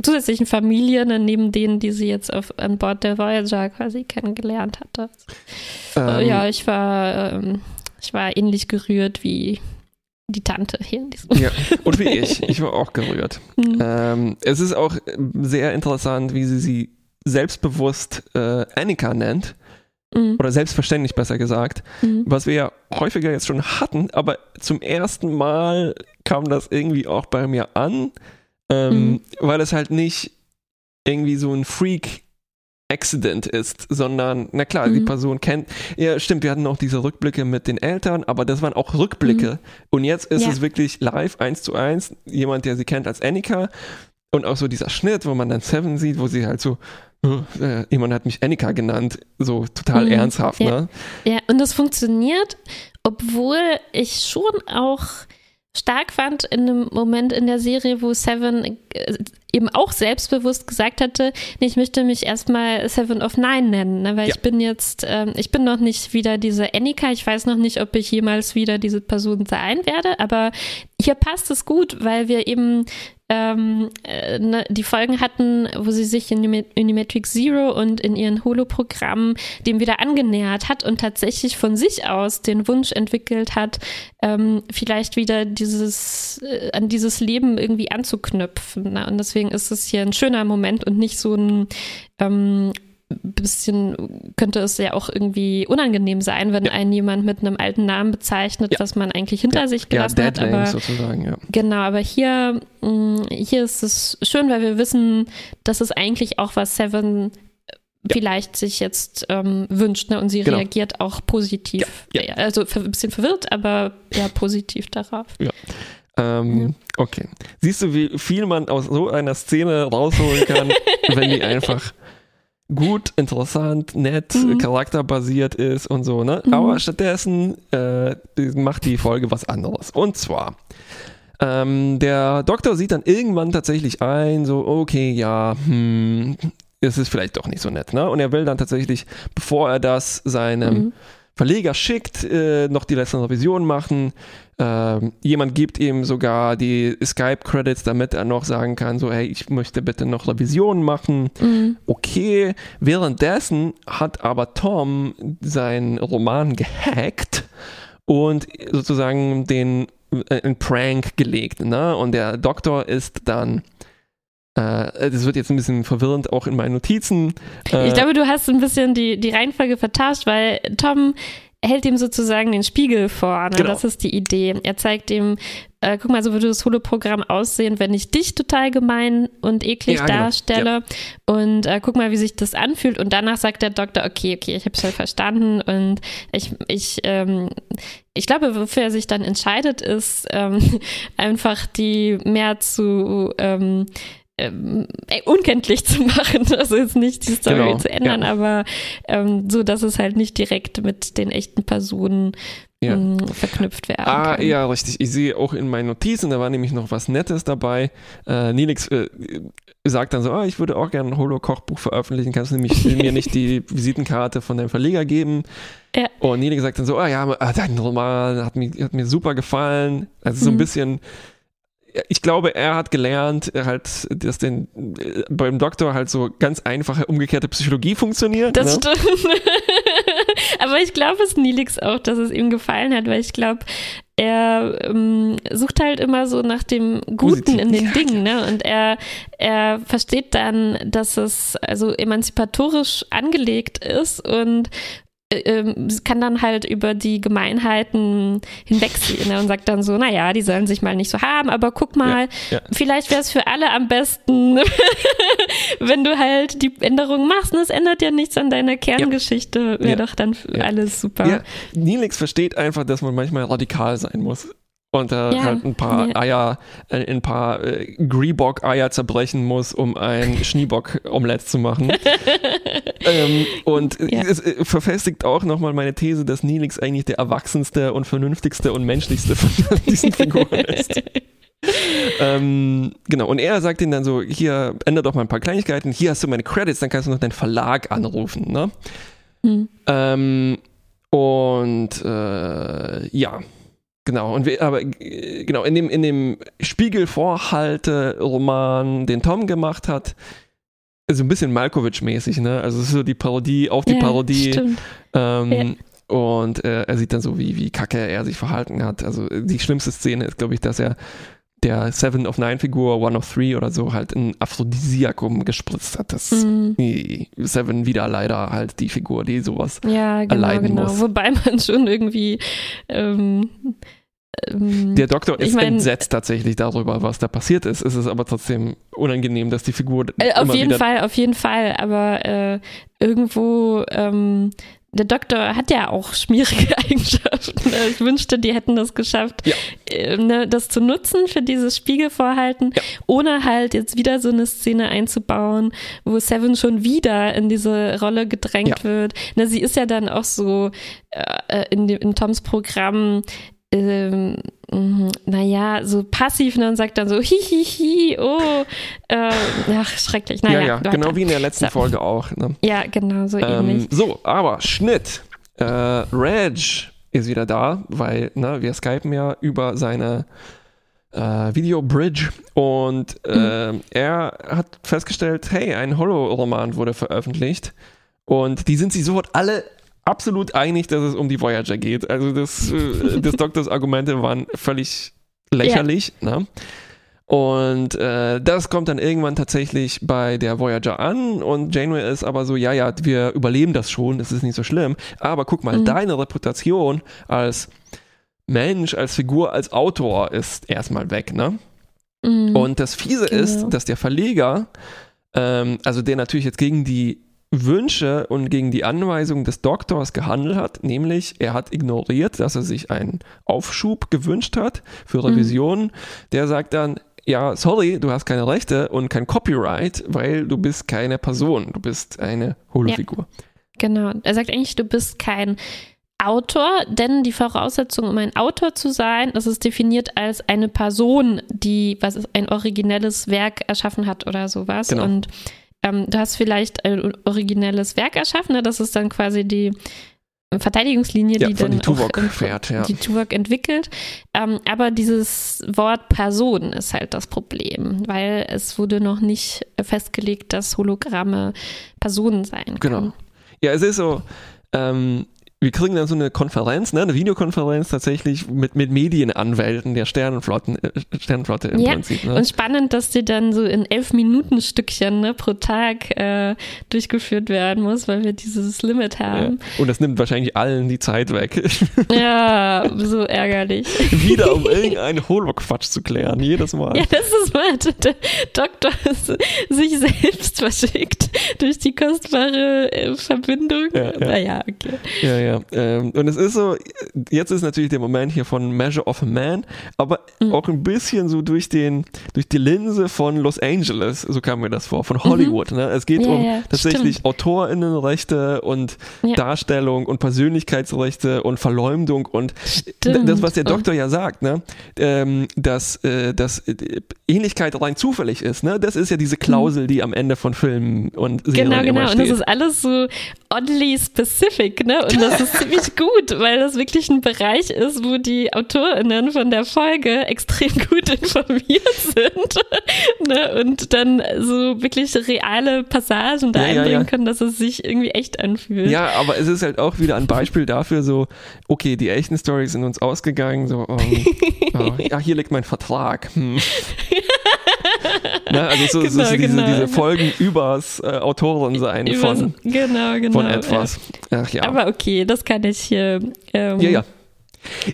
zusätzlichen Familie, ne, neben denen, die sie jetzt auf, an Bord der Voyager quasi kennengelernt hatte. Ähm, ja, ich war, ähm, ich war ähnlich gerührt wie die Tante hier. Ja, <laughs> und wie ich. Ich war auch gerührt. Mhm. Ähm, es ist auch sehr interessant, wie sie sie selbstbewusst äh, Annika nennt. Mhm. Oder selbstverständlich besser gesagt. Mhm. Was wir ja häufiger jetzt schon hatten, aber zum ersten Mal kam das irgendwie auch bei mir an, ähm, mhm. weil es halt nicht irgendwie so ein Freak Accident ist, sondern, na klar, mhm. die Person kennt, ja, stimmt, wir hatten auch diese Rückblicke mit den Eltern, aber das waren auch Rückblicke. Mhm. Und jetzt ist ja. es wirklich live, eins zu eins, jemand, der sie kennt als Annika. Und auch so dieser Schnitt, wo man dann Seven sieht, wo sie halt so, äh, jemand hat mich Annika genannt, so total mhm. ernsthaft, ja. ne? Ja, und das funktioniert, obwohl ich schon auch stark fand in einem Moment in der Serie, wo Seven äh, eben auch selbstbewusst gesagt hatte, ich möchte mich erstmal Seven of Nine nennen, ne, weil ja. ich bin jetzt, ähm, ich bin noch nicht wieder diese Annika, ich weiß noch nicht, ob ich jemals wieder diese Person sein werde, aber hier passt es gut, weil wir eben ähm, äh, ne, die Folgen hatten, wo sie sich in Unimetric Zero und in ihren Holo-Programmen dem wieder angenähert hat und tatsächlich von sich aus den Wunsch entwickelt hat, ähm, vielleicht wieder dieses, äh, an dieses Leben irgendwie anzuknüpfen. Ne? Und deswegen ist es hier ein schöner Moment und nicht so ein ähm, bisschen könnte es ja auch irgendwie unangenehm sein, wenn ja. einen jemand mit einem alten Namen bezeichnet, ja. was man eigentlich hinter ja. sich gelassen ja, hat. Aber sozusagen, ja. Genau, aber hier, mm, hier ist es schön, weil wir wissen, dass es eigentlich auch was Seven vielleicht sich jetzt ähm, wünscht ne? und sie genau. reagiert auch positiv. Also ein bisschen verwirrt, aber ja positiv darauf. Ja. Ähm, okay. Siehst du, wie viel man aus so einer Szene rausholen kann, <laughs> wenn die einfach gut, interessant, nett, mhm. charakterbasiert ist und so, ne? Mhm. Aber stattdessen äh, macht die Folge was anderes. Und zwar, ähm, der Doktor sieht dann irgendwann tatsächlich ein, so, okay, ja, hm, es ist vielleicht doch nicht so nett, ne? Und er will dann tatsächlich, bevor er das seinem mhm. Verleger schickt, äh, noch die letzten Revisionen machen. Ähm, jemand gibt ihm sogar die Skype-Credits, damit er noch sagen kann, so, hey, ich möchte bitte noch Revisionen machen. Mhm. Okay. Währenddessen hat aber Tom seinen Roman gehackt und sozusagen den äh, einen Prank gelegt. Ne? Und der Doktor ist dann äh, das wird jetzt ein bisschen verwirrend auch in meinen Notizen. Äh, ich glaube, du hast ein bisschen die, die Reihenfolge vertauscht, weil Tom hält ihm sozusagen den Spiegel vor. Ne? Genau. Das ist die Idee. Er zeigt ihm, äh, guck mal, so würde das Holoprogramm aussehen, wenn ich dich total gemein und eklig ja, genau. darstelle. Genau. Ja. Und äh, guck mal, wie sich das anfühlt. Und danach sagt der Doktor, okay, okay, ich habe es halt verstanden. Und ich, ich, ähm, ich glaube, wofür er sich dann entscheidet, ist ähm, <laughs> einfach die mehr zu ähm, ähm, unkenntlich <laughs> zu machen. Also jetzt nicht die Story genau, zu ändern, ja. aber ähm, so, dass es halt nicht direkt mit den echten Personen ja. mh, hm, verknüpft werden ah, kann. Ja, richtig. Ich sehe auch in meinen Notizen, da war nämlich noch was Nettes dabei. Äh, Nilix äh, sagt dann so, oh, ich würde auch gerne ein Holo-Kochbuch veröffentlichen, kannst du nämlich <laughs> mir nicht die Visitenkarte von deinem Verleger geben? Ja. Und Nilix sagt dann so, oh ja, ah, dein Roman hat mir, hat mir super gefallen. Also so ein mhm. bisschen ich glaube, er hat gelernt, halt, dass den, äh, beim Doktor halt so ganz einfache umgekehrte Psychologie funktioniert. Das ne? stimmt. <laughs> Aber ich glaube es Nilix auch, dass es ihm gefallen hat, weil ich glaube, er ähm, sucht halt immer so nach dem Guten Positiv. in den Dingen, ne? Und er, er versteht dann, dass es also emanzipatorisch angelegt ist und äh, ähm, kann dann halt über die Gemeinheiten hinwegsehen ne, und sagt dann so, naja, die sollen sich mal nicht so haben, aber guck mal, ja, ja. vielleicht wäre es für alle am besten, <laughs> wenn du halt die Änderung machst. Ne? Es ändert ja nichts an deiner Kerngeschichte, wäre ja. doch dann alles super. Ja. Nilix versteht einfach, dass man manchmal radikal sein muss und da ja, halt ein paar ja. Eier, äh, ein paar äh, Greebock-Eier zerbrechen muss, um ein <laughs> Schneebock-Omelett zu machen. <laughs> ähm, und ja. es äh, verfestigt auch nochmal meine These, dass Nilix eigentlich der erwachsenste und vernünftigste und menschlichste von <laughs> diesen Figuren ist. ähm, genau, und er sagt ihnen dann so, hier, ändert doch mal ein paar Kleinigkeiten, hier hast du meine Credits, dann kannst du noch deinen Verlag anrufen, ne? Mhm. Ähm, und äh, ja, Genau, und wir, aber genau, in dem, in dem Spiegelvorhalte-Roman, den Tom gemacht hat, so ein bisschen Malkovich-mäßig, ne? Also es ist so die Parodie auf die ja, Parodie. Ähm, ja. Und äh, er sieht dann so, wie, wie kacke er sich verhalten hat. Also die schlimmste Szene ist, glaube ich, dass er der Seven of Nine Figur, One of Three oder so, halt ein Aphrodisiakum gespritzt hat. Das mm. Seven wieder leider halt die Figur, die sowas ja, genau, erleiden genau. muss. Wobei man schon irgendwie ähm, ähm der Doktor ist ich mein, entsetzt tatsächlich darüber, was da passiert ist. Es ist aber trotzdem unangenehm, dass die Figur. Äh, auf jeden Fall, auf jeden Fall. Aber äh, irgendwo ähm, der Doktor hat ja auch schmierige <laughs> Eigenschaften. Ne? Ich wünschte, die hätten das geschafft, ja. äh, ne, das zu nutzen für dieses Spiegelvorhalten, ja. ohne halt jetzt wieder so eine Szene einzubauen, wo Seven schon wieder in diese Rolle gedrängt ja. wird. Ne, sie ist ja dann auch so äh, äh in, in Toms Programm ähm, mhm, naja, so passiv ne, und sagt dann so hihihi, oh, äh, ach, schrecklich. Naja, ja, ja, genau wie in der letzten so. Folge auch. Ne? Ja, genau, so ähm, ähnlich. So, aber Schnitt. Äh, Reg ist wieder da, weil ne, wir skypen ja über seine äh, Video-Bridge und äh, mhm. er hat festgestellt, hey, ein Holo-Roman wurde veröffentlicht und die sind sich sofort alle absolut einig, dass es um die Voyager geht. Also das, äh, des <laughs> Doktors Argumente waren völlig lächerlich. Ja. Ne? Und äh, das kommt dann irgendwann tatsächlich bei der Voyager an und Janeway ist aber so, ja, ja, wir überleben das schon, das ist nicht so schlimm. Aber guck mal, mhm. deine Reputation als Mensch, als Figur, als Autor ist erstmal weg, ne? Mhm. Und das Fiese genau. ist, dass der Verleger, ähm, also der natürlich jetzt gegen die Wünsche und gegen die Anweisung des Doktors gehandelt hat, nämlich er hat ignoriert, dass er sich einen Aufschub gewünscht hat für. Revisionen. Mhm. Der sagt dann, ja, sorry, du hast keine Rechte und kein Copyright, weil du bist keine Person, du bist eine Holofigur. Ja, genau. Er sagt eigentlich, du bist kein Autor, denn die Voraussetzung, um ein Autor zu sein, das ist definiert als eine Person, die was ist, ein originelles Werk erschaffen hat oder sowas. Genau. Und ähm, du hast vielleicht ein originelles Werk erschaffen, ne? das ist dann quasi die Verteidigungslinie, ja, die dann die Tuvok auch fährt, ja. die Tuvok entwickelt. Ähm, aber dieses Wort Person ist halt das Problem, weil es wurde noch nicht festgelegt, dass Hologramme Personen sein können. Genau. Ja, es ist so, ähm, wir kriegen dann so eine Konferenz, ne, eine Videokonferenz tatsächlich mit, mit Medienanwälten der Sternenflotten, äh, Sternenflotte im ja. Prinzip. Ne? Und spannend, dass die dann so in elf Minuten Stückchen ne, pro Tag äh, durchgeführt werden muss, weil wir dieses Limit haben. Ja. Und das nimmt wahrscheinlich allen die Zeit weg. <laughs> ja, so ärgerlich. <laughs> Wieder um irgendeinen Holo-Quatsch zu klären, jedes Mal. Ja, das ist mal der Doktor sich selbst verschickt durch die kostbare äh, Verbindung. Ja, ja. Naja, okay. Ja, ja. Ähm, und es ist so, jetzt ist natürlich der Moment hier von Measure of a Man, aber mhm. auch ein bisschen so durch den, durch die Linse von Los Angeles, so kam mir das vor, von Hollywood. Mhm. Ne? Es geht ja, um ja, tatsächlich stimmt. AutorInnenrechte und Ja. Darstellung und Persönlichkeitsrechte und Verleumdung und Stimmt. das, was der Doktor ja sagt, ne? ähm, dass, äh, dass äh, Ähnlichkeit rein zufällig ist, ne? das ist ja diese Klausel, die am Ende von Filmen und Serien Genau, immer genau. Und das steht. ist alles so oddly specific, ne? Und das <laughs> ist ziemlich gut, weil das wirklich ein Bereich ist, wo die AutorInnen von der Folge extrem gut informiert sind. <laughs> ne? Und dann so wirklich reale Passagen da Ja, ja, einbringen ja. können, dass es sich irgendwie echt anfühlt. Ja, aber es ist halt auch wieder ein Beispiel dafür, so, okay, die echten Stories sind uns ausgegangen, so, <laughs> um, oh, ja, hier liegt mein Vertrag. Hm. Ne, also so, Genau, so diese, genau. diese Folgen übers äh, Autorensein Übers- von, genau, genau. von etwas. Ach ja. Aber okay, das kann ich hier ähm, ja, ja.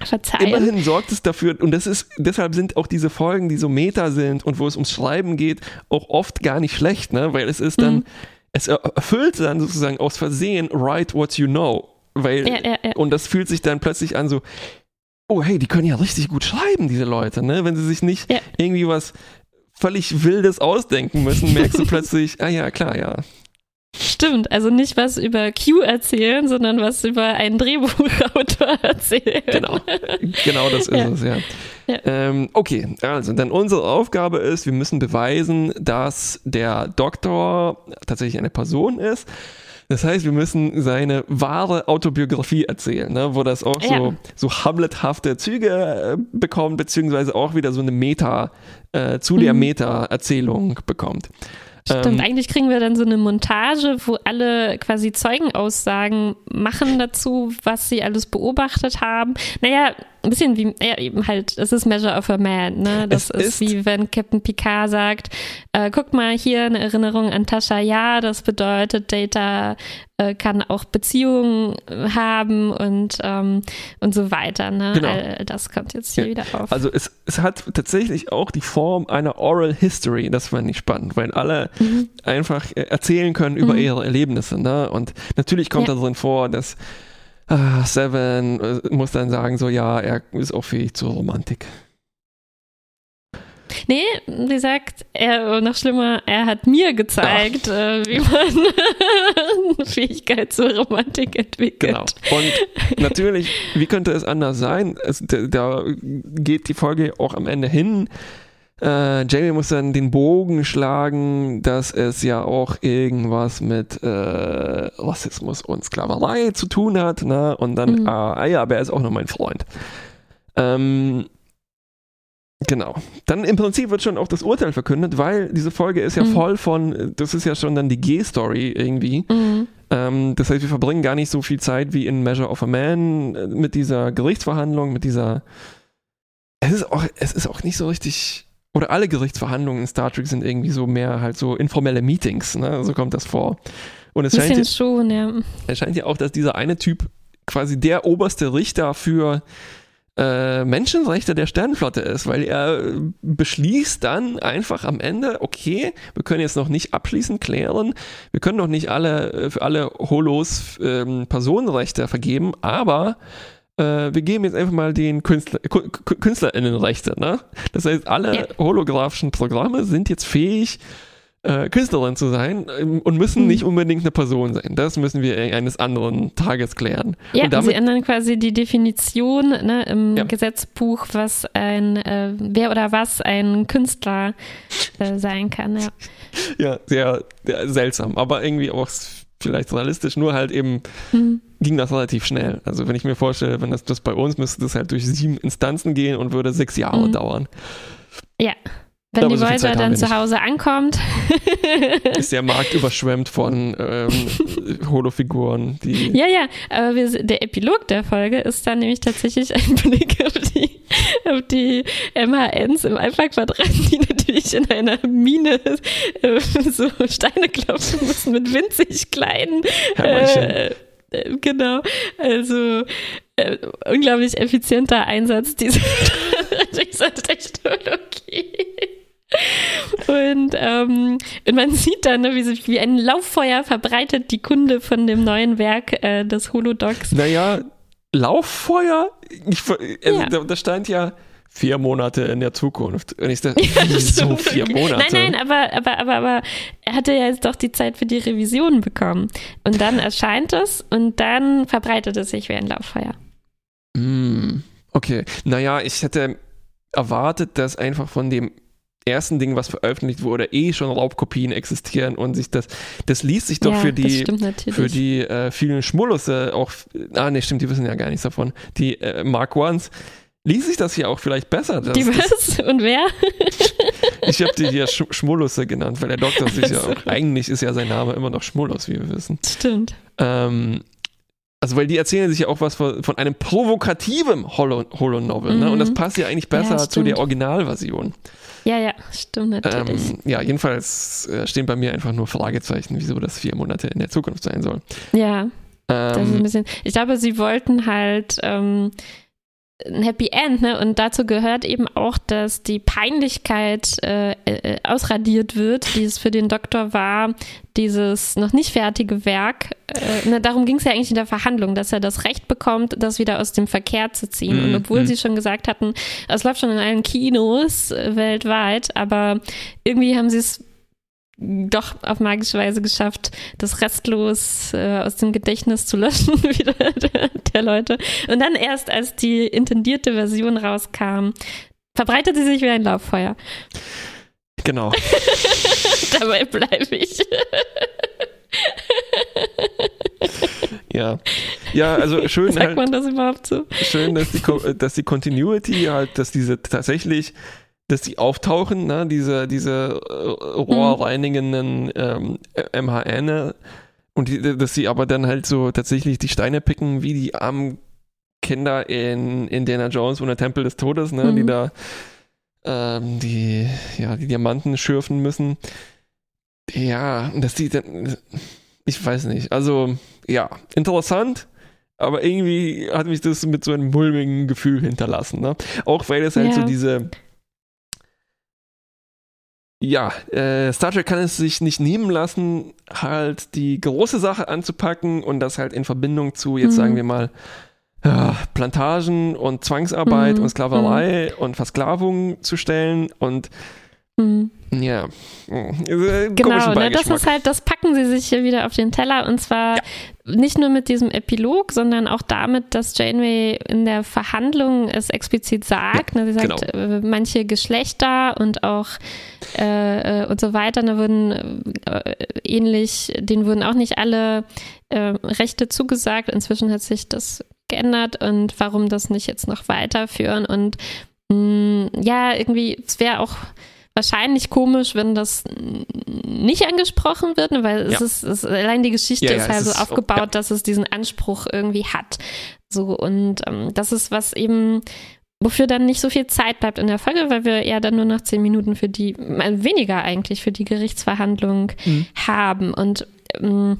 verzeihen. Immerhin sorgt es dafür, und das ist, deshalb sind auch diese Folgen, die so Meta sind und wo es ums Schreiben geht, auch oft gar nicht schlecht, ne? Weil es ist dann, Mhm. es er- erfüllt dann sozusagen aus Versehen, write what you know. Weil, Ja, ja, ja. und das fühlt sich dann plötzlich an so, oh hey, die können ja richtig gut schreiben, diese Leute, ne? Wenn sie sich nicht irgendwie was völlig Wildes ausdenken müssen, merkst du <laughs> plötzlich, ah ja, klar, ja. Stimmt, also nicht was über Q erzählen, sondern was über einen Drehbuchautor <laughs> erzählen. Genau, genau das ist Ja. es, ja. Ja. Ähm, okay, also dann unsere Aufgabe ist, wir müssen beweisen, dass der Doktor tatsächlich eine Person ist. Das heißt, wir müssen seine wahre Autobiografie erzählen, ne, wo das auch so, Ja. so Hamlet-hafte Züge äh, bekommt, beziehungsweise auch wieder so eine Meta, äh, zu der Mhm. Meta-Erzählung bekommt. Stimmt, Ähm, eigentlich kriegen wir dann so eine Montage, wo alle quasi Zeugenaussagen machen dazu, was sie alles beobachtet haben. Naja, ein bisschen wie, ja, eben halt, es ist Measure of a Man, ne? Das ist, ist- wie wenn Captain Picard sagt, äh, guck mal, hier eine Erinnerung an Tascha, ja, das bedeutet, Data äh, kann auch Beziehungen äh, haben und, ähm, und so weiter, ne? Genau. All das kommt jetzt hier Ja, wieder auf. Also es, es hat tatsächlich auch die Form einer Oral History, das fand ich spannend, weil alle Mhm. einfach äh, erzählen können über Mhm. ihre Erlebnisse. Ne? Und natürlich kommt Ja. da drin vor, dass ah, Seven äh, muss dann sagen, so ja, er ist auch fähig zur Romantik. Nee, sie sagt, er, noch schlimmer, er hat mir gezeigt, äh, wie man <laughs> Fähigkeit zur Romantik entwickelt. Genau. Und natürlich, wie könnte es anders sein? Es, da, da geht die Folge auch am Ende hin. Äh, Jamie muss dann den Bogen schlagen, dass es ja auch irgendwas mit äh, Rassismus und Sklaverei zu tun hat. Ne? Und dann, Mhm. ah, ah ja, aber er ist auch noch mein Freund. Ähm, genau. Dann im Prinzip wird schon auch das Urteil verkündet, weil diese Folge ist ja Mhm. voll von, das ist ja schon dann die G-Story irgendwie. Mhm. Ähm, das heißt, wir verbringen gar nicht so viel Zeit wie in Measure of a Man äh, mit dieser Gerichtsverhandlung, mit dieser. Es ist auch, es ist auch nicht so richtig. Oder alle Gerichtsverhandlungen in Star Trek sind irgendwie so mehr halt so informelle Meetings, ne? So kommt das vor. Und es scheint, ja, schon, ja. es scheint ja auch, dass dieser eine Typ quasi der oberste Richter für äh, Menschenrechte der Sternenflotte ist, weil er äh, beschließt dann einfach am Ende, okay, wir können jetzt noch nicht abschließend klären, wir können noch nicht alle äh, für alle Holos ähm, Personenrechte vergeben, aber äh, wir geben jetzt einfach mal den Künstler, Kü- Kü- KünstlerInnenrechte. Ne? Das heißt, alle Ja. holographischen Programme sind jetzt fähig, äh, Künstlerin zu sein ähm, und müssen Mhm. nicht unbedingt eine Person sein. Das müssen wir eines anderen Tages klären. Ja, und sie damit, ändern quasi die Definition ne, im Ja. Gesetzbuch, was ein, äh, wer oder was ein Künstler äh, sein kann. Ja. <laughs> ja, sehr, sehr seltsam, aber irgendwie auch vielleicht realistisch, nur halt eben Mhm. Ging das relativ schnell. Also wenn ich mir vorstelle, wenn das, das bei uns müsste das halt durch sieben Instanzen gehen und würde sechs Jahre Mhm. dauern. Ja. wenn Aber die so Voyager dann zu Hause ankommt. <laughs> ist der Markt überschwemmt von ähm, <laughs> Holofiguren. Die ja, ja, aber wir, der Epilog der Folge ist dann nämlich tatsächlich ein <laughs> Blick auf die, auf die MHNs im Alpha-Quadrat, die natürlich in einer Mine äh, so Steine klopfen müssen mit winzig kleinen. Äh, genau, also äh, unglaublich effizienter Einsatz dieser, <laughs> dieser Technologie. Und, ähm, und man sieht dann, ne, wie, wie ein Lauffeuer verbreitet die Kunde von dem neuen Werk äh, des Holodocs. Naja, Lauffeuer? Ich, also, ja. da, da stand ja vier Monate in der Zukunft. Und ich dachte, <laughs> ja, so vier Monate? Nein, nein, aber, aber, aber, aber er hatte ja jetzt doch die Zeit für die Revision bekommen. Und dann <laughs> erscheint es und dann verbreitet es sich wie ein Lauffeuer. Mm, okay. Naja, ich hätte erwartet, dass einfach von dem ersten Ding, was veröffentlicht wurde, eh schon Raubkopien existieren und sich das, das liest sich doch ja, für die, für die äh, vielen Schmulusse auch, ah ne, stimmt, die wissen ja gar nichts davon, die äh, Mark Ones, liest sich das hier auch vielleicht besser. die was? und wer? <laughs> ich habe die hier Sch Schmulusse genannt, weil der Doktor sich ja auch, eigentlich ist ja sein Name immer noch Schmulus, wie wir wissen. Stimmt. Ähm, also, weil die erzählen sich ja auch was von, von einem provokativen Holo-Novel, mhm. ne? Und das mhm. passt ja eigentlich besser ja, zu der Originalversion. Ja, ja, stimmt natürlich. Ähm, ja, jedenfalls äh, stehen bei mir einfach nur Fragezeichen, wieso das vier Monate in der Zukunft sein soll. Ja. Ähm, das ist ein bisschen. Ich glaube, sie wollten halt ähm, ein Happy End, ne? Und dazu gehört eben auch, dass die Peinlichkeit äh, äh, ausradiert wird, die es für den Doktor war, dieses noch nicht fertige Werk. Äh, ne, darum ging es ja eigentlich in der Verhandlung, dass er das Recht bekommt, das wieder aus dem Verkehr zu ziehen. Mhm. Und obwohl mhm. sie schon gesagt hatten, es läuft schon in allen Kinos äh, weltweit, aber irgendwie haben sie es doch auf magische Weise geschafft, das restlos äh, aus dem Gedächtnis zu löschen <laughs> wieder der, der, Leute. Und dann erst, als die intendierte Version rauskam, verbreitete sie sich wie ein Lauffeuer. Genau. <laughs> Dabei bleibe ich. ja. Ja, also schön. Sagt halt, man das überhaupt so? Schön, dass die, dass die Continuity halt, dass diese tatsächlich dass die auftauchen, ne? diese, diese äh, rohrreinigenden ähm, MHN und die, dass sie aber dann halt so tatsächlich die Steine picken, wie die armen Kinder in Indiana Jones und der Tempel des Todes, ne? Mhm. die da ähm, die, ja, die Diamanten schürfen müssen. Ja, dass die dann, ich weiß nicht, also ja, interessant aber irgendwie hat mich das mit so einem mulmigen Gefühl hinterlassen. Ne? Auch weil es halt ja. so diese, ja, äh, Star Trek kann es sich nicht nehmen lassen, halt die große Sache anzupacken und das halt in Verbindung zu, jetzt mhm. sagen wir mal, ja, Plantagen und Zwangsarbeit mhm. und Sklaverei mhm. und Versklavung zu stellen und Mhm. Ja. Äh, genau, ne, das ist halt, das packen sie sich hier wieder auf den Teller und zwar ja. nicht nur mit diesem Epilog, sondern auch damit, dass Janeway in der Verhandlung es explizit sagt. Ja, ne, sie sagt, genau. Äh, manche Geschlechter und auch äh, äh, und so weiter, da wurden äh, ähnlich, denen wurden auch nicht alle äh, Rechte zugesagt. Inzwischen hat sich das geändert und warum das nicht jetzt noch weiterführen und mh, mm, ja, irgendwie, es wäre auch wahrscheinlich komisch, wenn das nicht angesprochen wird, ne, weil es, ist, es allein die Geschichte ja, ja, ist halt so aufgebaut, ja. dass es diesen Anspruch irgendwie hat. So und ähm, das ist was eben wofür dann nicht so viel Zeit bleibt in der Folge, weil wir ja dann nur noch zehn Minuten für die, äh, weniger eigentlich für die Gerichtsverhandlung mhm. haben. Und ähm,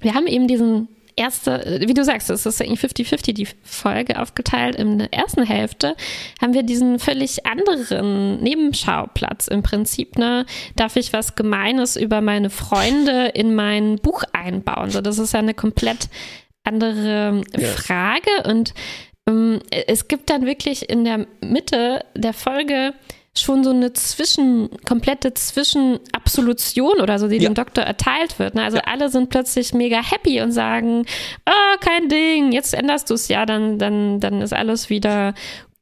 wir haben eben diesen erste, wie du sagst, es ist eigentlich 50-50 die Folge aufgeteilt. In der ersten Hälfte haben wir diesen völlig anderen Nebenschauplatz im Prinzip. Ne? Darf ich was Gemeines über meine Freunde in mein Buch einbauen? So, das ist ja eine komplett andere ja. Frage. Und ähm, es gibt dann wirklich in der Mitte der Folge schon so eine Zwischen, komplette Zwischenabsolution oder so, die ja. dem Doktor erteilt wird. Ne? Also ja. alle sind plötzlich mega happy und sagen, oh, kein Ding, jetzt änderst du es ja, dann, dann, dann ist alles wieder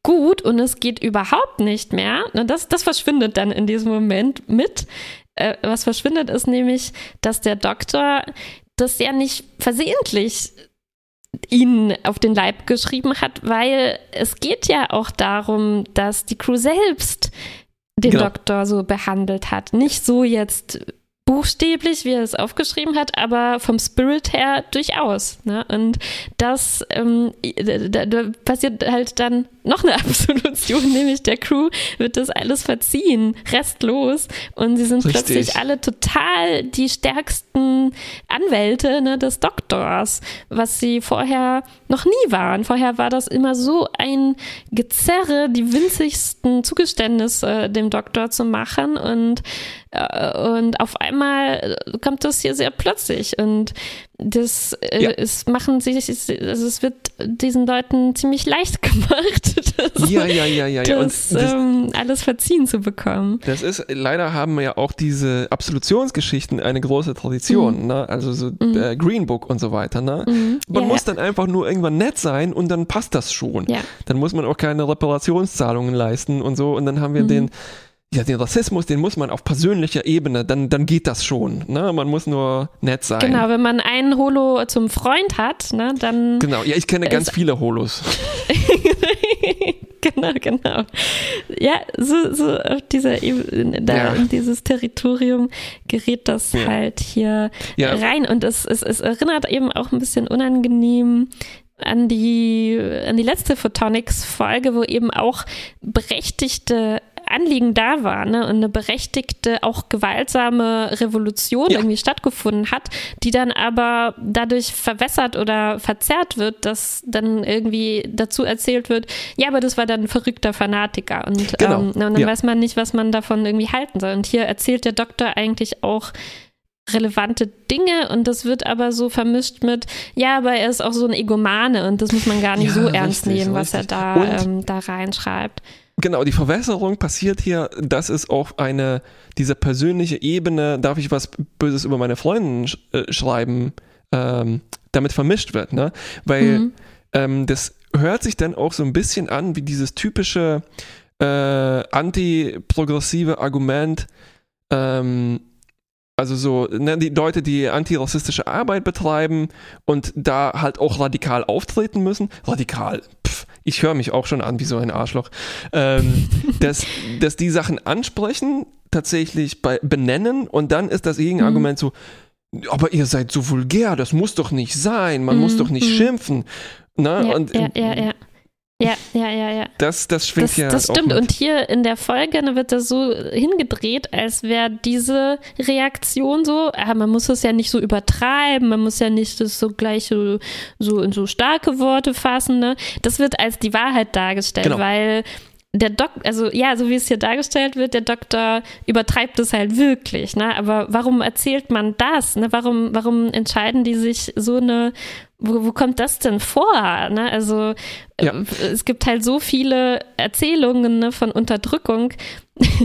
gut und es geht überhaupt nicht mehr. Und das, das verschwindet dann in diesem Moment mit. Äh, was verschwindet ist nämlich, dass der Doktor das ja nicht versehentlich ihnen auf den Leib geschrieben hat, weil es geht ja auch darum, dass die Crew selbst den genau. Doktor so behandelt hat. Nicht so jetzt buchstäblich, wie er es aufgeschrieben hat, aber vom Spirit her durchaus. Ne? Und das ähm, da, da passiert halt dann noch eine <laughs> Absolution, nämlich der Crew wird das alles verziehen, restlos. Und sie sind Richtig. plötzlich alle total die stärksten Anwälte ne, des Doktors, was sie vorher noch nie waren. Vorher war das immer so ein Gezerre, die winzigsten Zugeständnisse dem Doktor zu machen. Und, äh, und auf einmal kommt das hier sehr plötzlich. Und das äh, ja. es machen sich, also es wird diesen Leuten ziemlich leicht <laughs> gemacht, das, ja, ja, ja, ja, ja. Das, das, ähm, alles verziehen zu bekommen. Das ist, leider haben ja auch diese Absolutionsgeschichten eine große Tradition, mhm. ne? also so mhm. äh, Green Book und so weiter. Ne? Mhm. Man ja, muss dann einfach nur irgendwann nett sein und dann passt das schon. Ja. Dann muss man auch keine Reparationszahlungen leisten und so und dann haben wir mhm. den ja, den Rassismus, den muss man auf persönlicher Ebene, dann, dann geht das schon. Ne? Man muss nur nett sein. Genau, wenn man einen Holo zum Freund hat, ne, dann. Genau, ja, ich kenne ganz viele Holos. <laughs> genau, genau. Ja, so, so auf dieser Ebene, da ja. in dieses Territorium gerät das ja. halt hier ja. rein. Und es, es, es erinnert eben auch ein bisschen unangenehm an die, an die letzte Photonics-Folge, wo eben auch berechtigte Anliegen da war ne, und eine berechtigte, auch gewaltsame Revolution ja. irgendwie stattgefunden hat, die dann aber dadurch verwässert oder verzerrt wird, dass dann irgendwie dazu erzählt wird, ja, aber das war dann ein verrückter Fanatiker und, genau. ähm, und dann ja. weiß man nicht, was man davon irgendwie halten soll. Und hier erzählt der Doktor eigentlich auch relevante Dinge und das wird aber so vermischt mit, ja, aber er ist auch so ein Egomane und das muss man gar nicht ja, so ernst richtig, nehmen, was richtig. er da, ähm, da reinschreibt. Genau, die Verwässerung passiert hier, das ist auch eine, diese persönliche Ebene, darf ich was Böses über meine Freundin sch äh, schreiben, ähm, damit vermischt wird, ne? Weil mhm. ähm, das hört sich dann auch so ein bisschen an wie dieses typische äh, antiprogressive Argument, ähm, also so, ne, die Leute, die antirassistische Arbeit betreiben und da halt auch radikal auftreten müssen. Radikal, pff, ich höre mich auch schon an wie so ein Arschloch, ähm, <laughs> dass, dass die Sachen ansprechen, tatsächlich bei, benennen und dann ist das Gegenargument mhm. so, aber ihr seid so vulgär, das muss doch nicht sein, man mhm. muss doch nicht mhm. schimpfen. Ne? Ja, und, ja, ja, ja. Ja, ja, ja, ja. Das, das schwingt das, ja Das stimmt. Und hier in der Folge wird das so hingedreht, als wäre diese Reaktion so, ah, man muss es ja nicht so übertreiben, man muss ja nicht das so gleich so, so in so starke Worte fassen. Ne? Das wird als die Wahrheit dargestellt, genau. weil der Dok, also ja, so wie es hier dargestellt wird, der Doktor übertreibt es halt wirklich, ne? Aber warum erzählt man das? Ne? Warum, warum entscheiden die sich so eine wo, wo kommt das denn vor? Ne? Also ja. Äh, es gibt halt so viele Erzählungen ne, von Unterdrückung,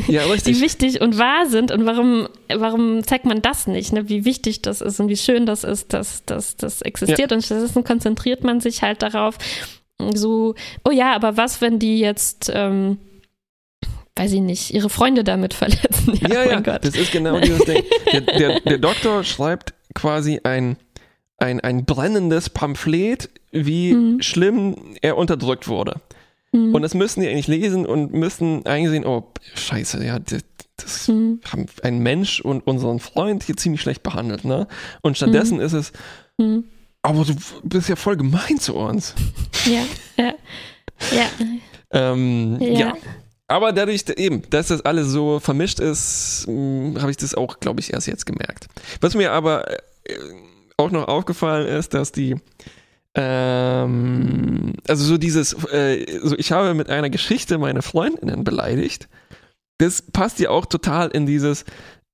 ja, <laughs> die wichtig und wahr sind. Und warum, warum zeigt man das nicht? Ne? Wie wichtig das ist und wie schön das ist, dass das existiert. Ja. Und stattdessen konzentriert man sich halt darauf, so, oh ja, aber was, wenn die jetzt ähm, weiß ich nicht, ihre Freunde damit <laughs> verletzen. Ja, ja, ja das ist genau dieses Ding. Der, der, der <laughs> Doktor schreibt quasi ein ein, ein brennendes Pamphlet, wie mhm. schlimm er unterdrückt wurde. Mhm. Und das müssen die eigentlich lesen und müssen einsehen, oh, scheiße, ja, das, das mhm. haben ein Mensch und unseren Freund hier ziemlich schlecht behandelt, ne? Und stattdessen mhm. ist es, mhm. aber du bist ja voll gemein zu uns. Ja, ja, ja. ähm, ja. ja. Aber dadurch eben, dass das alles so vermischt ist, hm, habe ich das auch, glaube ich, erst jetzt gemerkt. Was mir aber äh, auch noch aufgefallen ist, dass die ähm, also so dieses, äh, so ich habe mit einer Geschichte meine Freundinnen beleidigt. Das passt ja auch total in dieses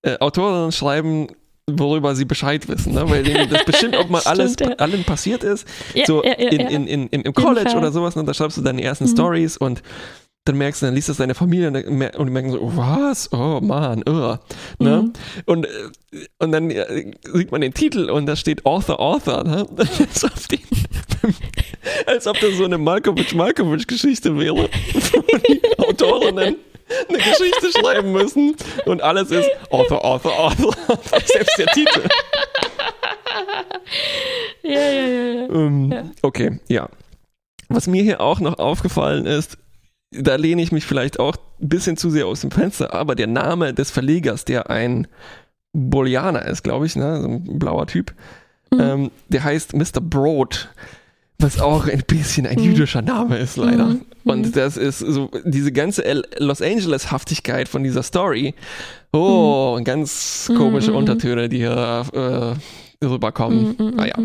äh, Autorinnen schreiben, worüber sie Bescheid wissen, ne? weil das bestimmt auch <laughs> mal alles Stimmt, ja. allen passiert ist. Ja, so ja, in, in, in, im College oder sowas, ne? da schreibst du deine ersten mhm. Stories und dann merkst du, dann liest das deine Familie und, und die merken so, was? Oh Mann, oh. Ne? Mhm. Und, äh, und dann äh, sieht man den Titel und da steht Author, Author. Ne? <laughs> als, ob die, <laughs> als ob das so eine Malkovich-Malkovich-Geschichte wäre, wo die Autorinnen eine Geschichte schreiben müssen und alles ist Author, Author, Author. Selbst der Titel. Ja, ja, ja. ja. Um, ähm, okay, ja. Was mir hier auch noch aufgefallen ist, da lehne ich mich vielleicht auch ein bisschen zu sehr aus dem Fenster, aber der Name des Verlegers, der ein Bolianer ist, glaube ich, ne, so ein blauer Typ, mhm. ähm, der heißt Mr. Broad was auch ein bisschen ein mhm. jüdischer Name ist, leider. Mhm. Und mhm. das ist so, diese ganze Los Angeles-Haftigkeit von dieser Story. Oh, mhm. ganz komische mhm. Untertöne, die hier äh, rüberkommen. Mhm. Ah, ja.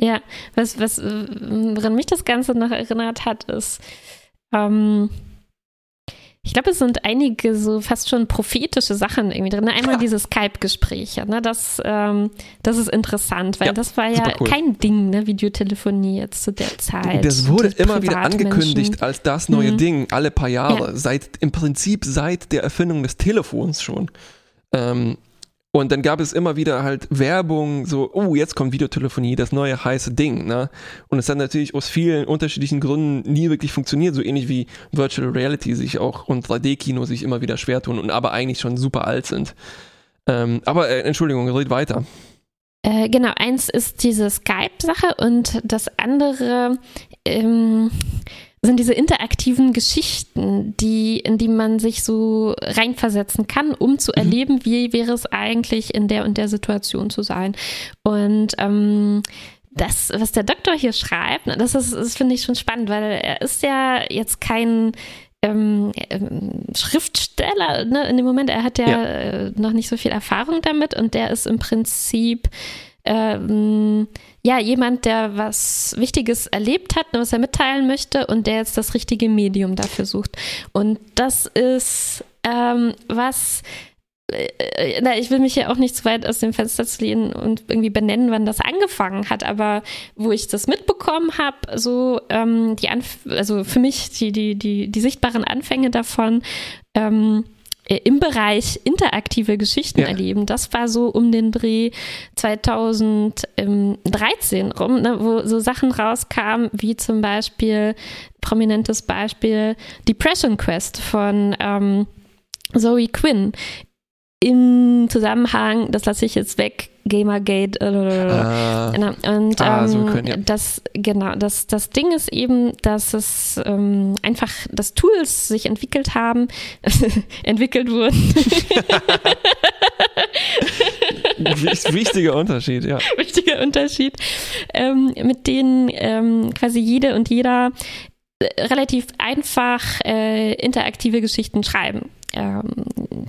Ja, was, was, äh, woran mich das Ganze noch erinnert hat, ist, ähm, ich glaube, es sind einige so fast schon prophetische Sachen irgendwie drin. Einmal ja. diese Skype-Gespräche, ne? das, ähm, das ist interessant, weil ja, das war ja cool. kein Ding, ne? Videotelefonie jetzt zu der Zeit. Das wurde immer wieder angekündigt als das neue mhm. Ding, alle paar Jahre, ja. seit im Prinzip seit der Erfindung des Telefons schon. Ähm, und dann gab es immer wieder halt Werbung, so, oh, jetzt kommt Videotelefonie, das neue heiße Ding, ne? Und es hat natürlich aus vielen unterschiedlichen Gründen nie wirklich funktioniert, so ähnlich wie Virtual Reality sich auch und 3D-Kino sich immer wieder schwer tun und aber eigentlich schon super alt sind. Ähm, aber äh, Entschuldigung, red weiter. Äh, genau, eins ist diese Skype-Sache und das andere, ähm, sind diese interaktiven Geschichten, die, in die man sich so reinversetzen kann, um zu mhm. erleben, wie wäre es eigentlich in der und der Situation zu sein. Und ähm, das, was der Doktor hier schreibt, das ist, das finde ich schon spannend, weil er ist ja jetzt kein ähm, ähm, Schriftsteller ne, in dem Moment. Er hat ja, ja, äh, noch nicht so viel Erfahrung damit und der ist im Prinzip ähm, ja, jemand, der was Wichtiges erlebt hat, was er mitteilen möchte und der jetzt das richtige Medium dafür sucht. Und das ist ähm, was äh, na, ich will mich ja auch nicht zu weit aus dem Fenster lehnen und irgendwie benennen, wann das angefangen hat, aber wo ich das mitbekommen habe, so ähm, die Anf also für mich die, die, die, die sichtbaren Anfänge davon, ähm, äh, im Bereich interaktive Geschichten ja. erleben. Das war so um den Dreh 2013 rum, ne, wo so Sachen rauskamen, wie zum Beispiel, prominentes Beispiel, Depression Quest von ähm, Zoe Quinn im Zusammenhang, das lasse ich jetzt weg, Gamergate. Äh, ah, genau. Und ah, ähm, so können, ja. das genau, das, das Ding ist eben, dass es ähm, einfach, dass Tools sich entwickelt haben, <laughs> entwickelt wurden. Wichtiger Unterschied, ja. <laughs> Wichtiger Unterschied, ähm, mit denen ähm, quasi jede und jeder äh, relativ einfach äh, interaktive Geschichten schreiben ähm,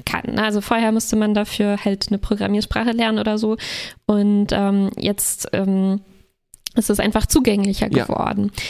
kann. Also vorher musste man dafür halt eine Programmiersprache lernen oder so. Und ähm, jetzt ähm, ist es einfach zugänglicher geworden. Ja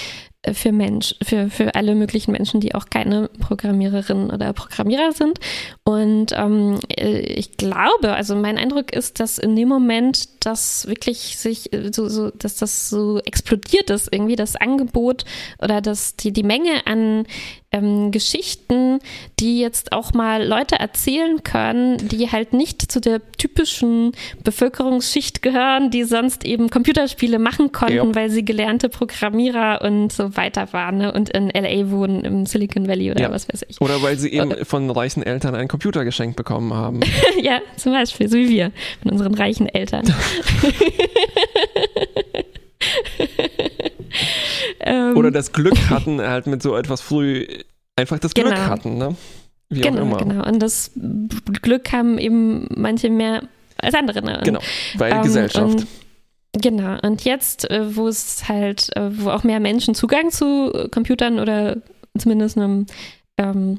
für Mensch, für, für alle möglichen Menschen, die auch keine Programmiererinnen oder Programmierer sind. Und ähm, äh, ich glaube, also mein Eindruck ist, dass in dem Moment, dass wirklich sich äh, so, so dass das so explodiert ist, irgendwie das Angebot oder dass die, die Menge an ähm, Geschichten, die jetzt auch mal Leute erzählen können, die halt nicht zu der typischen Bevölkerungsschicht gehören, die sonst eben Computerspiele machen konnten, ja. weil sie gelernte Programmierer und so weiter waren ne? und in LA wohnen, im Silicon Valley oder ja. was weiß ich. Oder weil sie eben oder, von reichen Eltern einen Computer geschenkt bekommen haben. <laughs> ja, zum Beispiel, so wie wir, von unseren reichen Eltern. <laughs> Ähm, Oder das Glück hatten, halt mit so etwas früh einfach das genau. Glück hatten, ne? Wie genau, auch immer. Genau, und das Glück haben eben manche mehr als andere. Ne? Und, genau, weil ähm, Gesellschaft. Und, Genau, und jetzt, äh, wo es halt, äh, wo auch mehr Menschen Zugang zu Computern oder zumindest einem ähm,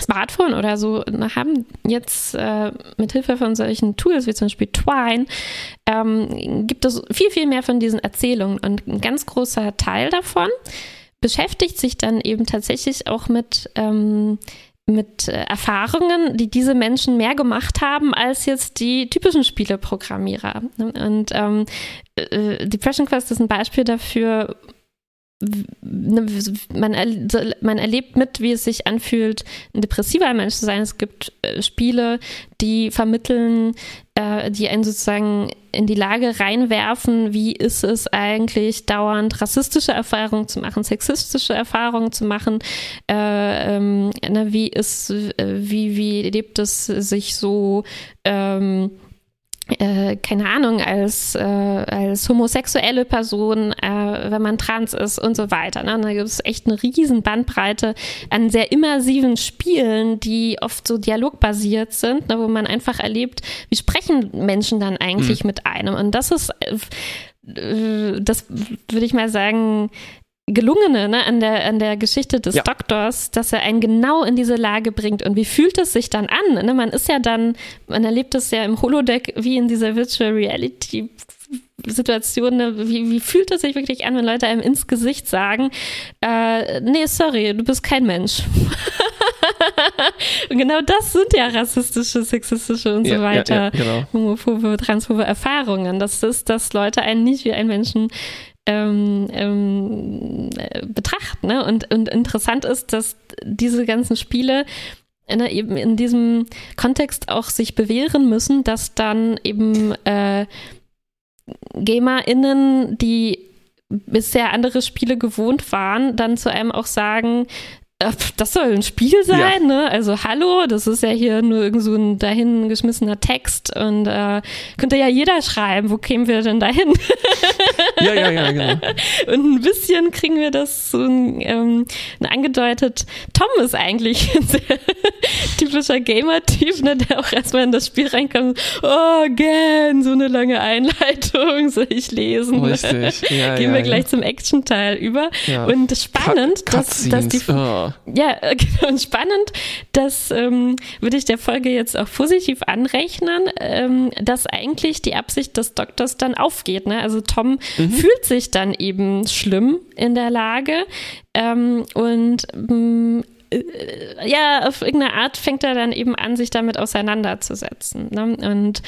Smartphone oder so haben jetzt äh, mit Hilfe von solchen Tools wie zum Beispiel Twine ähm, gibt es viel viel mehr von diesen Erzählungen und ein ganz großer Teil davon beschäftigt sich dann eben tatsächlich auch mit ähm, mit äh, Erfahrungen, die diese Menschen mehr gemacht haben als jetzt die typischen Spieleprogrammierer. Und ähm, äh, Depression Quest ist ein Beispiel dafür, Ne, man, man erlebt mit, wie es sich anfühlt, ein depressiver Mensch zu sein. Es gibt äh, Spiele, die vermitteln, äh, die einen sozusagen in die Lage reinwerfen, wie ist es eigentlich, dauernd rassistische Erfahrungen zu machen, sexistische Erfahrungen zu machen, äh, ähm, ne, wie ist, äh, wie, wie lebt es sich so, ähm, äh, keine Ahnung, als, äh, als homosexuelle Person wenn man trans ist und so weiter. Ne? Da gibt es echt eine riesen Bandbreite an sehr immersiven Spielen, die oft so dialogbasiert sind, ne? wo man einfach erlebt, wie sprechen Menschen dann eigentlich mhm. mit einem. Und das ist, äh, das würde ich mal sagen, gelungene ne, an, der, an der Geschichte des ja. Doktors, dass er einen genau in diese Lage bringt. Und wie fühlt es sich dann an? Ne? Man ist ja dann, man erlebt es ja im Holodeck wie in dieser Virtual Reality Situation, ne? wie, wie fühlt es sich wirklich an, wenn Leute einem ins Gesicht sagen, äh, nee, sorry, du bist kein Mensch. <laughs> und genau das sind ja rassistische, sexistische und ja, so weiter, ja, ja, genau. homophobe, transphobe Erfahrungen. Das ist, dass Leute einen nicht wie einen Menschen ähm, ähm, betrachten. Ne? Und, und interessant ist, dass diese ganzen Spiele ne, eben in diesem Kontext auch sich bewähren müssen, dass dann eben äh, GamerInnen, die bisher andere Spiele gewohnt waren, dann zu einem auch sagen, das soll ein Spiel sein, ja. ne? Also hallo, das ist ja hier nur irgend so ein dahingeschmissener Text und äh, könnte ja jeder schreiben, wo kämen wir denn dahin? <laughs> ja, ja, ja, genau. <laughs> Und ein bisschen kriegen wir das so ähm, angedeutet. Tom ist eigentlich ein sehr <laughs> typischer Gamer-Typ, ne, der auch erstmal in das Spiel reinkommt. Oh, again, so eine lange Einleitung, soll ich lesen? Richtig. Ja, Gehen ja, wir gleich zum Action-Teil über. Und spannend, dass, dass die oh. Ja, <laughs> genau. Und spannend, das ähm, würde ich der Folge jetzt auch positiv anrechnen, ähm, dass eigentlich die Absicht des Doktors dann aufgeht. Ne? Also Tom mhm. fühlt sich dann eben schlimm in der Lage ähm, und mm, äh, ja, auf irgendeine Art fängt er dann eben an, sich damit auseinanderzusetzen. Ne? Und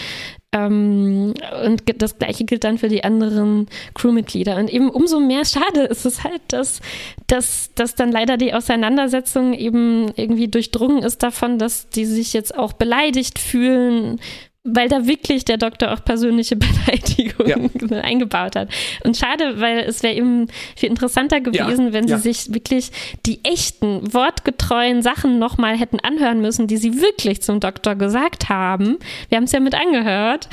ähm, und das gleiche gilt dann für die anderen Crewmitglieder. Und eben umso mehr schade ist es halt, dass, dass, dass dann leider die Auseinandersetzung eben irgendwie durchdrungen ist davon, dass die sich jetzt auch beleidigt fühlen weil da wirklich der Doktor auch persönliche <laughs> Beleidigungen ja. <laughs> eingebaut hat. Und schade, weil es wäre eben viel interessanter gewesen, ja. wenn sie ja. sich wirklich die echten, wortgetreuen Sachen nochmal hätten anhören müssen, die sie wirklich zum Doktor gesagt haben. Wir haben es ja mit angehört.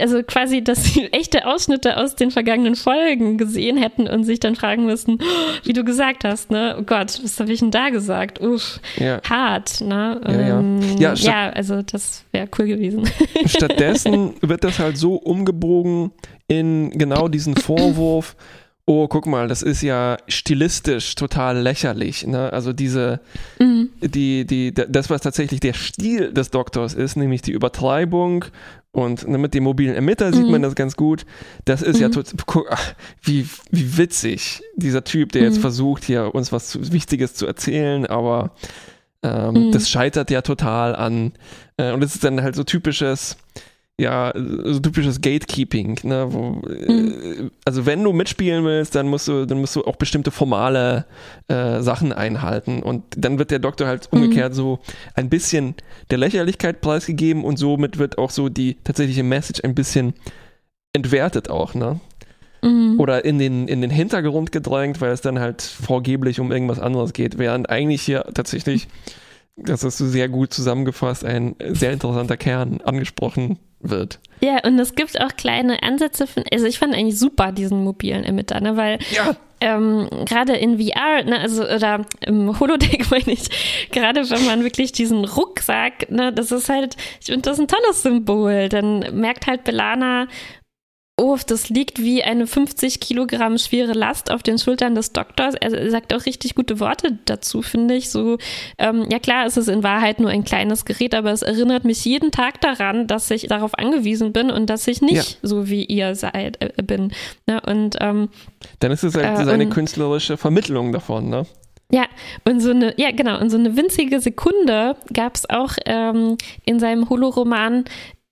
Also quasi, dass sie <laughs> echte Ausschnitte aus den vergangenen Folgen gesehen hätten und sich dann fragen müssen, <gasps> wie du gesagt hast, ne? Oh Gott, was habe ich denn da gesagt? Uff, hart, ne? Ja, ähm, ja. also das wäre cool gewesen. Stattdessen wird das halt so umgebogen in genau diesen Vorwurf, oh, guck mal, das ist ja stilistisch total lächerlich. Ne? Also diese, mhm. die, die, das, was tatsächlich der Stil des Doktors ist, nämlich die Übertreibung und ne, mit dem mobilen Emitter sieht mhm. man das ganz gut. Das ist mhm. ja total, wie, wie witzig, dieser Typ, der jetzt mhm. versucht, hier uns was Wichtiges zu erzählen, aber ähm, mhm. Das scheitert ja total an. Äh, und es ist dann halt so typisches, ja, so typisches Gatekeeping, ne? Wo, äh, mhm. also wenn du mitspielen willst, dann musst du, dann musst du auch bestimmte formale äh, Sachen einhalten. Und dann wird der Doktor halt mhm. umgekehrt mhm. so ein bisschen der Lächerlichkeit preisgegeben und somit wird auch so die tatsächliche Message ein bisschen entwertet auch, ne? mhm. oder in den, in den Hintergrund gedrängt, weil es dann halt vorgeblich um irgendwas anderes geht, während eigentlich hier tatsächlich, das hast du sehr gut zusammengefasst, ein sehr interessanter Kern angesprochen wird. Ja, und es gibt auch kleine Ansätze von, also ich fand eigentlich super diesen mobilen Emitter, ne, weil ja. ähm, gerade in VR, ne, also oder im Holodeck <laughs> meine ich, gerade wenn man wirklich diesen Rucksack, ne, das ist halt, ich finde das ein tolles Symbol, dann merkt halt Belana, oh, das liegt wie eine 50 Kilogramm schwere Last auf den Schultern des Doktors. Er sagt auch richtig gute Worte dazu, finde ich. So, ähm, ja klar, es ist in Wahrheit nur ein kleines Gerät, aber es erinnert mich jeden Tag daran, dass ich darauf angewiesen bin und dass ich nicht ja. so wie ihr seid äh, bin. Ne? Und ähm, dann ist es halt äh, seine künstlerische Vermittlung davon, ne? Ja, und so eine, ja genau, und so eine winzige Sekunde gab es auch ähm, in seinem Holoroman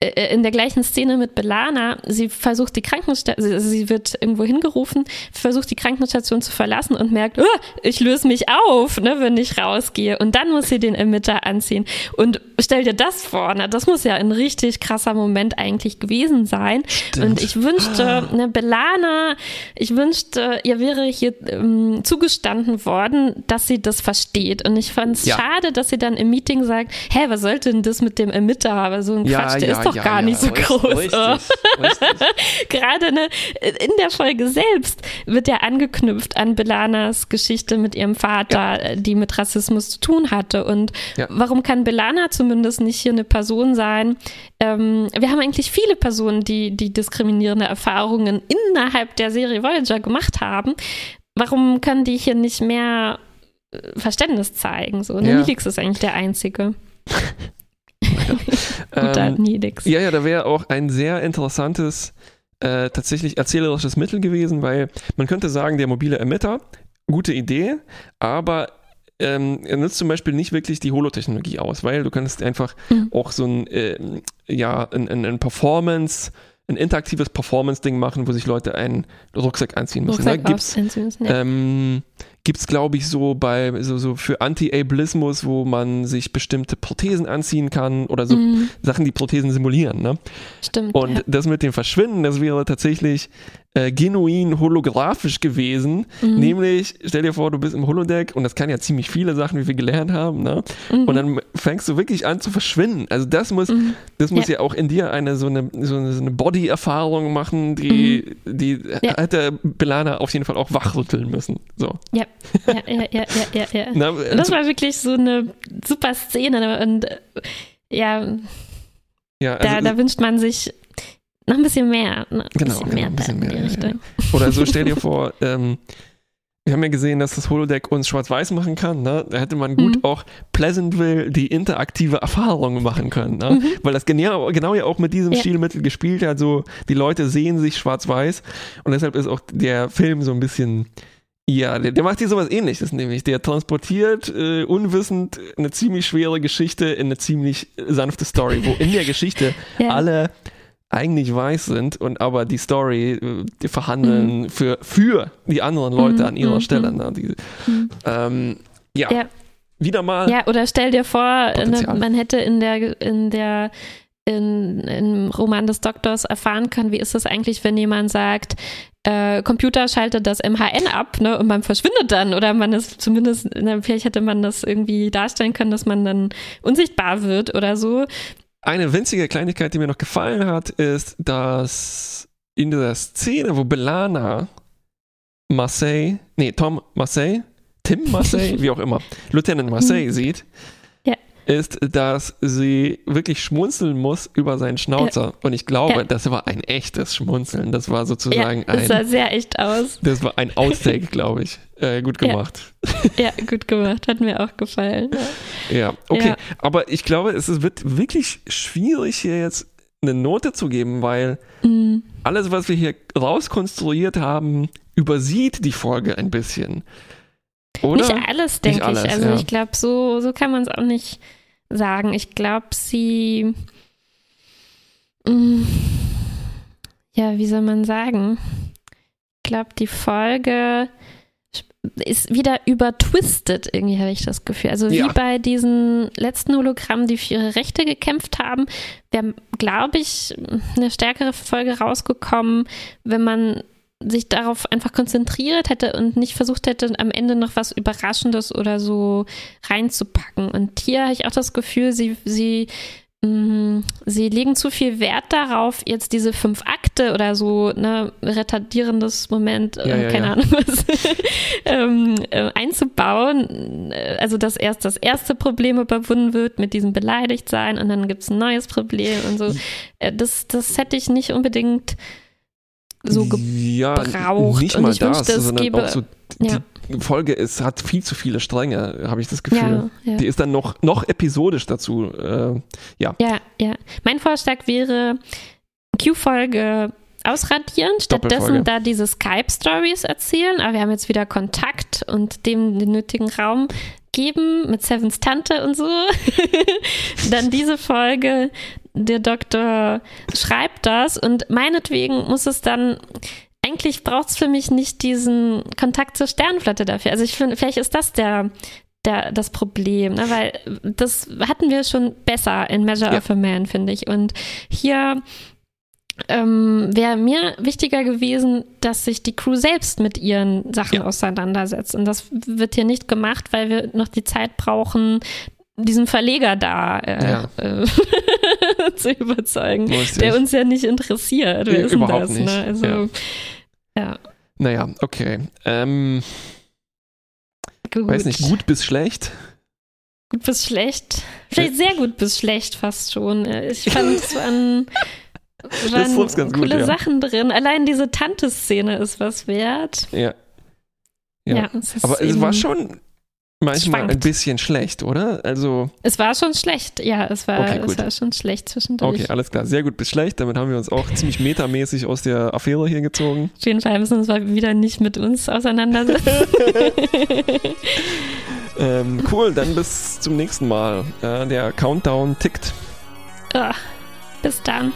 in der gleichen Szene mit Belana, sie versucht die Krankenstation, sie wird irgendwo hingerufen, versucht die Krankenstation zu verlassen und merkt, oh, ich löse mich auf, ne, wenn ich rausgehe. Und dann muss sie den Emitter anziehen. Und stell dir das vor, ne, das muss ja ein richtig krasser Moment eigentlich gewesen sein. Stimmt. Und ich wünschte, ah. ne, Belana, ich wünschte, ihr wäre hier ähm, zugestanden worden, dass sie das versteht. Und ich fand es ja. schade, dass sie dann im Meeting sagt, hä, was sollte denn das mit dem Emitter? Aber so ein ja, Quatsch, der ja, ist doch doch ja, gar ja, nicht so richtig, groß. Richtig, <laughs> richtig. Gerade ne, in der Folge selbst wird ja angeknüpft an Belanas Geschichte mit ihrem Vater, die mit Rassismus zu tun hatte. Und warum kann Belana zumindest nicht hier eine Person sein? Ähm, wir haben eigentlich viele Personen, die, die diskriminierende Erfahrungen innerhalb der Serie Voyager gemacht haben. Warum können die hier nicht mehr äh, Verständnis zeigen? So, ja. Nilix ist eigentlich der Einzige. <laughs> <laughs> Guter ähm, Nilix. Ja, ja, da wäre auch ein sehr interessantes, äh, tatsächlich erzählerisches Mittel gewesen, weil man könnte sagen, der mobile Emitter, gute Idee, aber ähm, er nutzt zum Beispiel nicht wirklich die Holotechnologie aus, weil du kannst einfach mhm. auch so ein, äh, ja, ein, ein, ein Performance- ein interaktives Performance-Ding machen, wo sich Leute einen Rucksack anziehen müssen. Rucksack ne? Gibt's, ja. ähm, gibt es, glaube ich, so bei so, so für Anti-Ableismus, wo man sich bestimmte Prothesen anziehen kann oder so mhm. Sachen, die Prothesen simulieren. Ne? Stimmt. Und ja. das mit dem Verschwinden, das wäre tatsächlich äh, genuin holographisch gewesen. Mhm. Nämlich, stell dir vor, du bist im Holodeck und das kann ja ziemlich viele Sachen, wie wir gelernt haben, ne? Mhm. Und dann fängst du wirklich an zu verschwinden. Also das muss, mhm. das muss ja. ja. auch in dir eine so eine, so eine, so eine Body-Erfahrung machen, die, mhm. die ja. hätte Belana auf jeden Fall auch wachrütteln müssen. So. Ja, ja, ja, ja, ja, ja. <laughs> Na, und das war wirklich so eine super Szene und äh, ja, ja also, da, da wünscht man sich noch ein bisschen mehr. Ne? Ein genau, bisschen genau, mehr, ein bisschen mehr. Ja, ja. Oder so stell dir vor, <laughs> ähm, wir haben ja gesehen, dass das Holodeck uns schwarz-weiß machen kann. Ne? Da hätte man gut mhm. auch Pleasantville die interaktive Erfahrung machen können. Ne? Mhm. Weil das genau, genau ja auch mit diesem ja. Stilmittel gespielt hat. So, die Leute sehen sich schwarz-weiß. Und deshalb ist auch der Film so ein bisschen. Ja, der, der macht hier sowas ähnliches, nämlich der transportiert äh, unwissend eine ziemlich schwere Geschichte in eine ziemlich sanfte Story, wo in der Geschichte <laughs> ja. alle eigentlich weiß sind und aber die Story äh, die verhandeln mhm. für, für die anderen Leute mhm. an ihrer mhm. Stelle. Ne? Die, mhm. ähm, ja. ja. wieder mal. Ja, oder stell dir vor, ne, man hätte in der, in der in, im Roman des Doktors erfahren können, wie ist es eigentlich, wenn jemand sagt, äh, Computer schaltet das MHN ab ne, und man verschwindet dann oder man ist zumindest, ne, vielleicht hätte man das irgendwie darstellen können, dass man dann unsichtbar wird oder so. Eine winzige Kleinigkeit, die mir noch gefallen hat, ist, dass in dieser Szene, wo Belana Marseille, nee, Tom Marseille, Tim Marseille, <laughs> wie auch immer, Lieutenant Marseille mhm. sieht, ist, dass sie wirklich schmunzeln muss über seinen Schnauzer. Ja. Und ich glaube, ja. das war ein echtes Schmunzeln. Das war sozusagen ja, das ein. Das sah sehr echt aus. Das war ein Outtake, <laughs> glaube ich. Äh, gut gemacht. Ja. gut gemacht. Hat mir auch gefallen. Ja, okay. Aber ich glaube, es wird wirklich schwierig, hier jetzt eine Note zu geben, weil mhm. alles, was wir hier rauskonstruiert haben, übersieht die Folge ein bisschen. Oder? Nicht alles, denke ich. Also ja. ich glaube, so, so kann man es auch nicht sagen. Ich glaube, sie. Mh, mm, ja, wie soll man sagen? Ich glaube, die Folge ist wieder übertwistet, irgendwie habe ich das Gefühl. Also wie ja. bei diesen letzten Hologrammen, die für ihre Rechte gekämpft haben, wäre, glaube ich, eine stärkere Folge rausgekommen, wenn man sich darauf einfach konzentriert hätte und nicht versucht hätte, am Ende noch was Überraschendes oder so reinzupacken. Und hier habe ich auch das Gefühl, sie, sie, mh, mm, sie legen zu viel Wert darauf, jetzt diese fünf Akte oder so, ne, retardierendes Moment, ja, äh, ja, keine ja. Ahnung was, <laughs> ähm, äh, einzubauen. Also, dass erst das erste Problem überwunden wird mit diesem Beleidigtsein und dann gibt es ein neues Problem und so. Äh, das, das hätte ich nicht unbedingt so gebraucht. Ja, nicht mal das, wünschte, sondern gebe, auch so ja. die Folge ist, hat viel zu viele Stränge, habe ich das Gefühl. Ja. Die ist dann noch, noch episodisch dazu. Äh, ja. ja, ja. Mein Vorschlag wäre, Q-Folge ausradieren, stattdessen da diese Skype-Stories erzählen. Aber wir haben jetzt wieder Kontakt und dem den nötigen Raum geben mit Sevens Tante und so. <laughs> Dann diese Folge der Doktor schreibt das und meinetwegen muss es dann eigentlich braucht es für mich nicht diesen Kontakt zur Sternflotte dafür. Also ich finde, vielleicht ist das der, der, das Problem, ne? weil das hatten wir schon besser in Measure ja. of a Man, finde ich. Und hier ähm, wäre mir wichtiger gewesen, dass sich die Crew selbst mit ihren Sachen ja. auseinandersetzt. Und das wird hier nicht gemacht, weil wir noch die Zeit brauchen, diesen Verleger da äh, ja. äh, <laughs> zu überzeugen, der uns ja nicht interessiert. Wer ist Überhaupt das? Ne? Also, ja. ja. Naja, okay. Ähm, gut. Weiß nicht, gut bis schlecht? Gut bis schlecht. Vielleicht sehr gut bis schlecht fast schon. Ich fand, es <laughs> waren, waren coole gut, ja. Sachen drin. Allein diese Tante-Szene ist was wert. Ja. Ja, ja es aber es war schon manchmal ein bisschen schlecht, oder? Also es war schon schlecht, ja, es war, okay, es war schon schlecht zwischendurch. Okay, alles klar, sehr gut bis schlecht. Damit haben wir uns auch ziemlich metamäßig aus der Affäre hier gezogen. Auf jeden Fall müssen wir uns wieder nicht mit uns auseinandersetzen. <laughs> <laughs> ähm, cool, dann bis zum nächsten Mal. Äh, der Countdown tickt. Ugh, bis dann.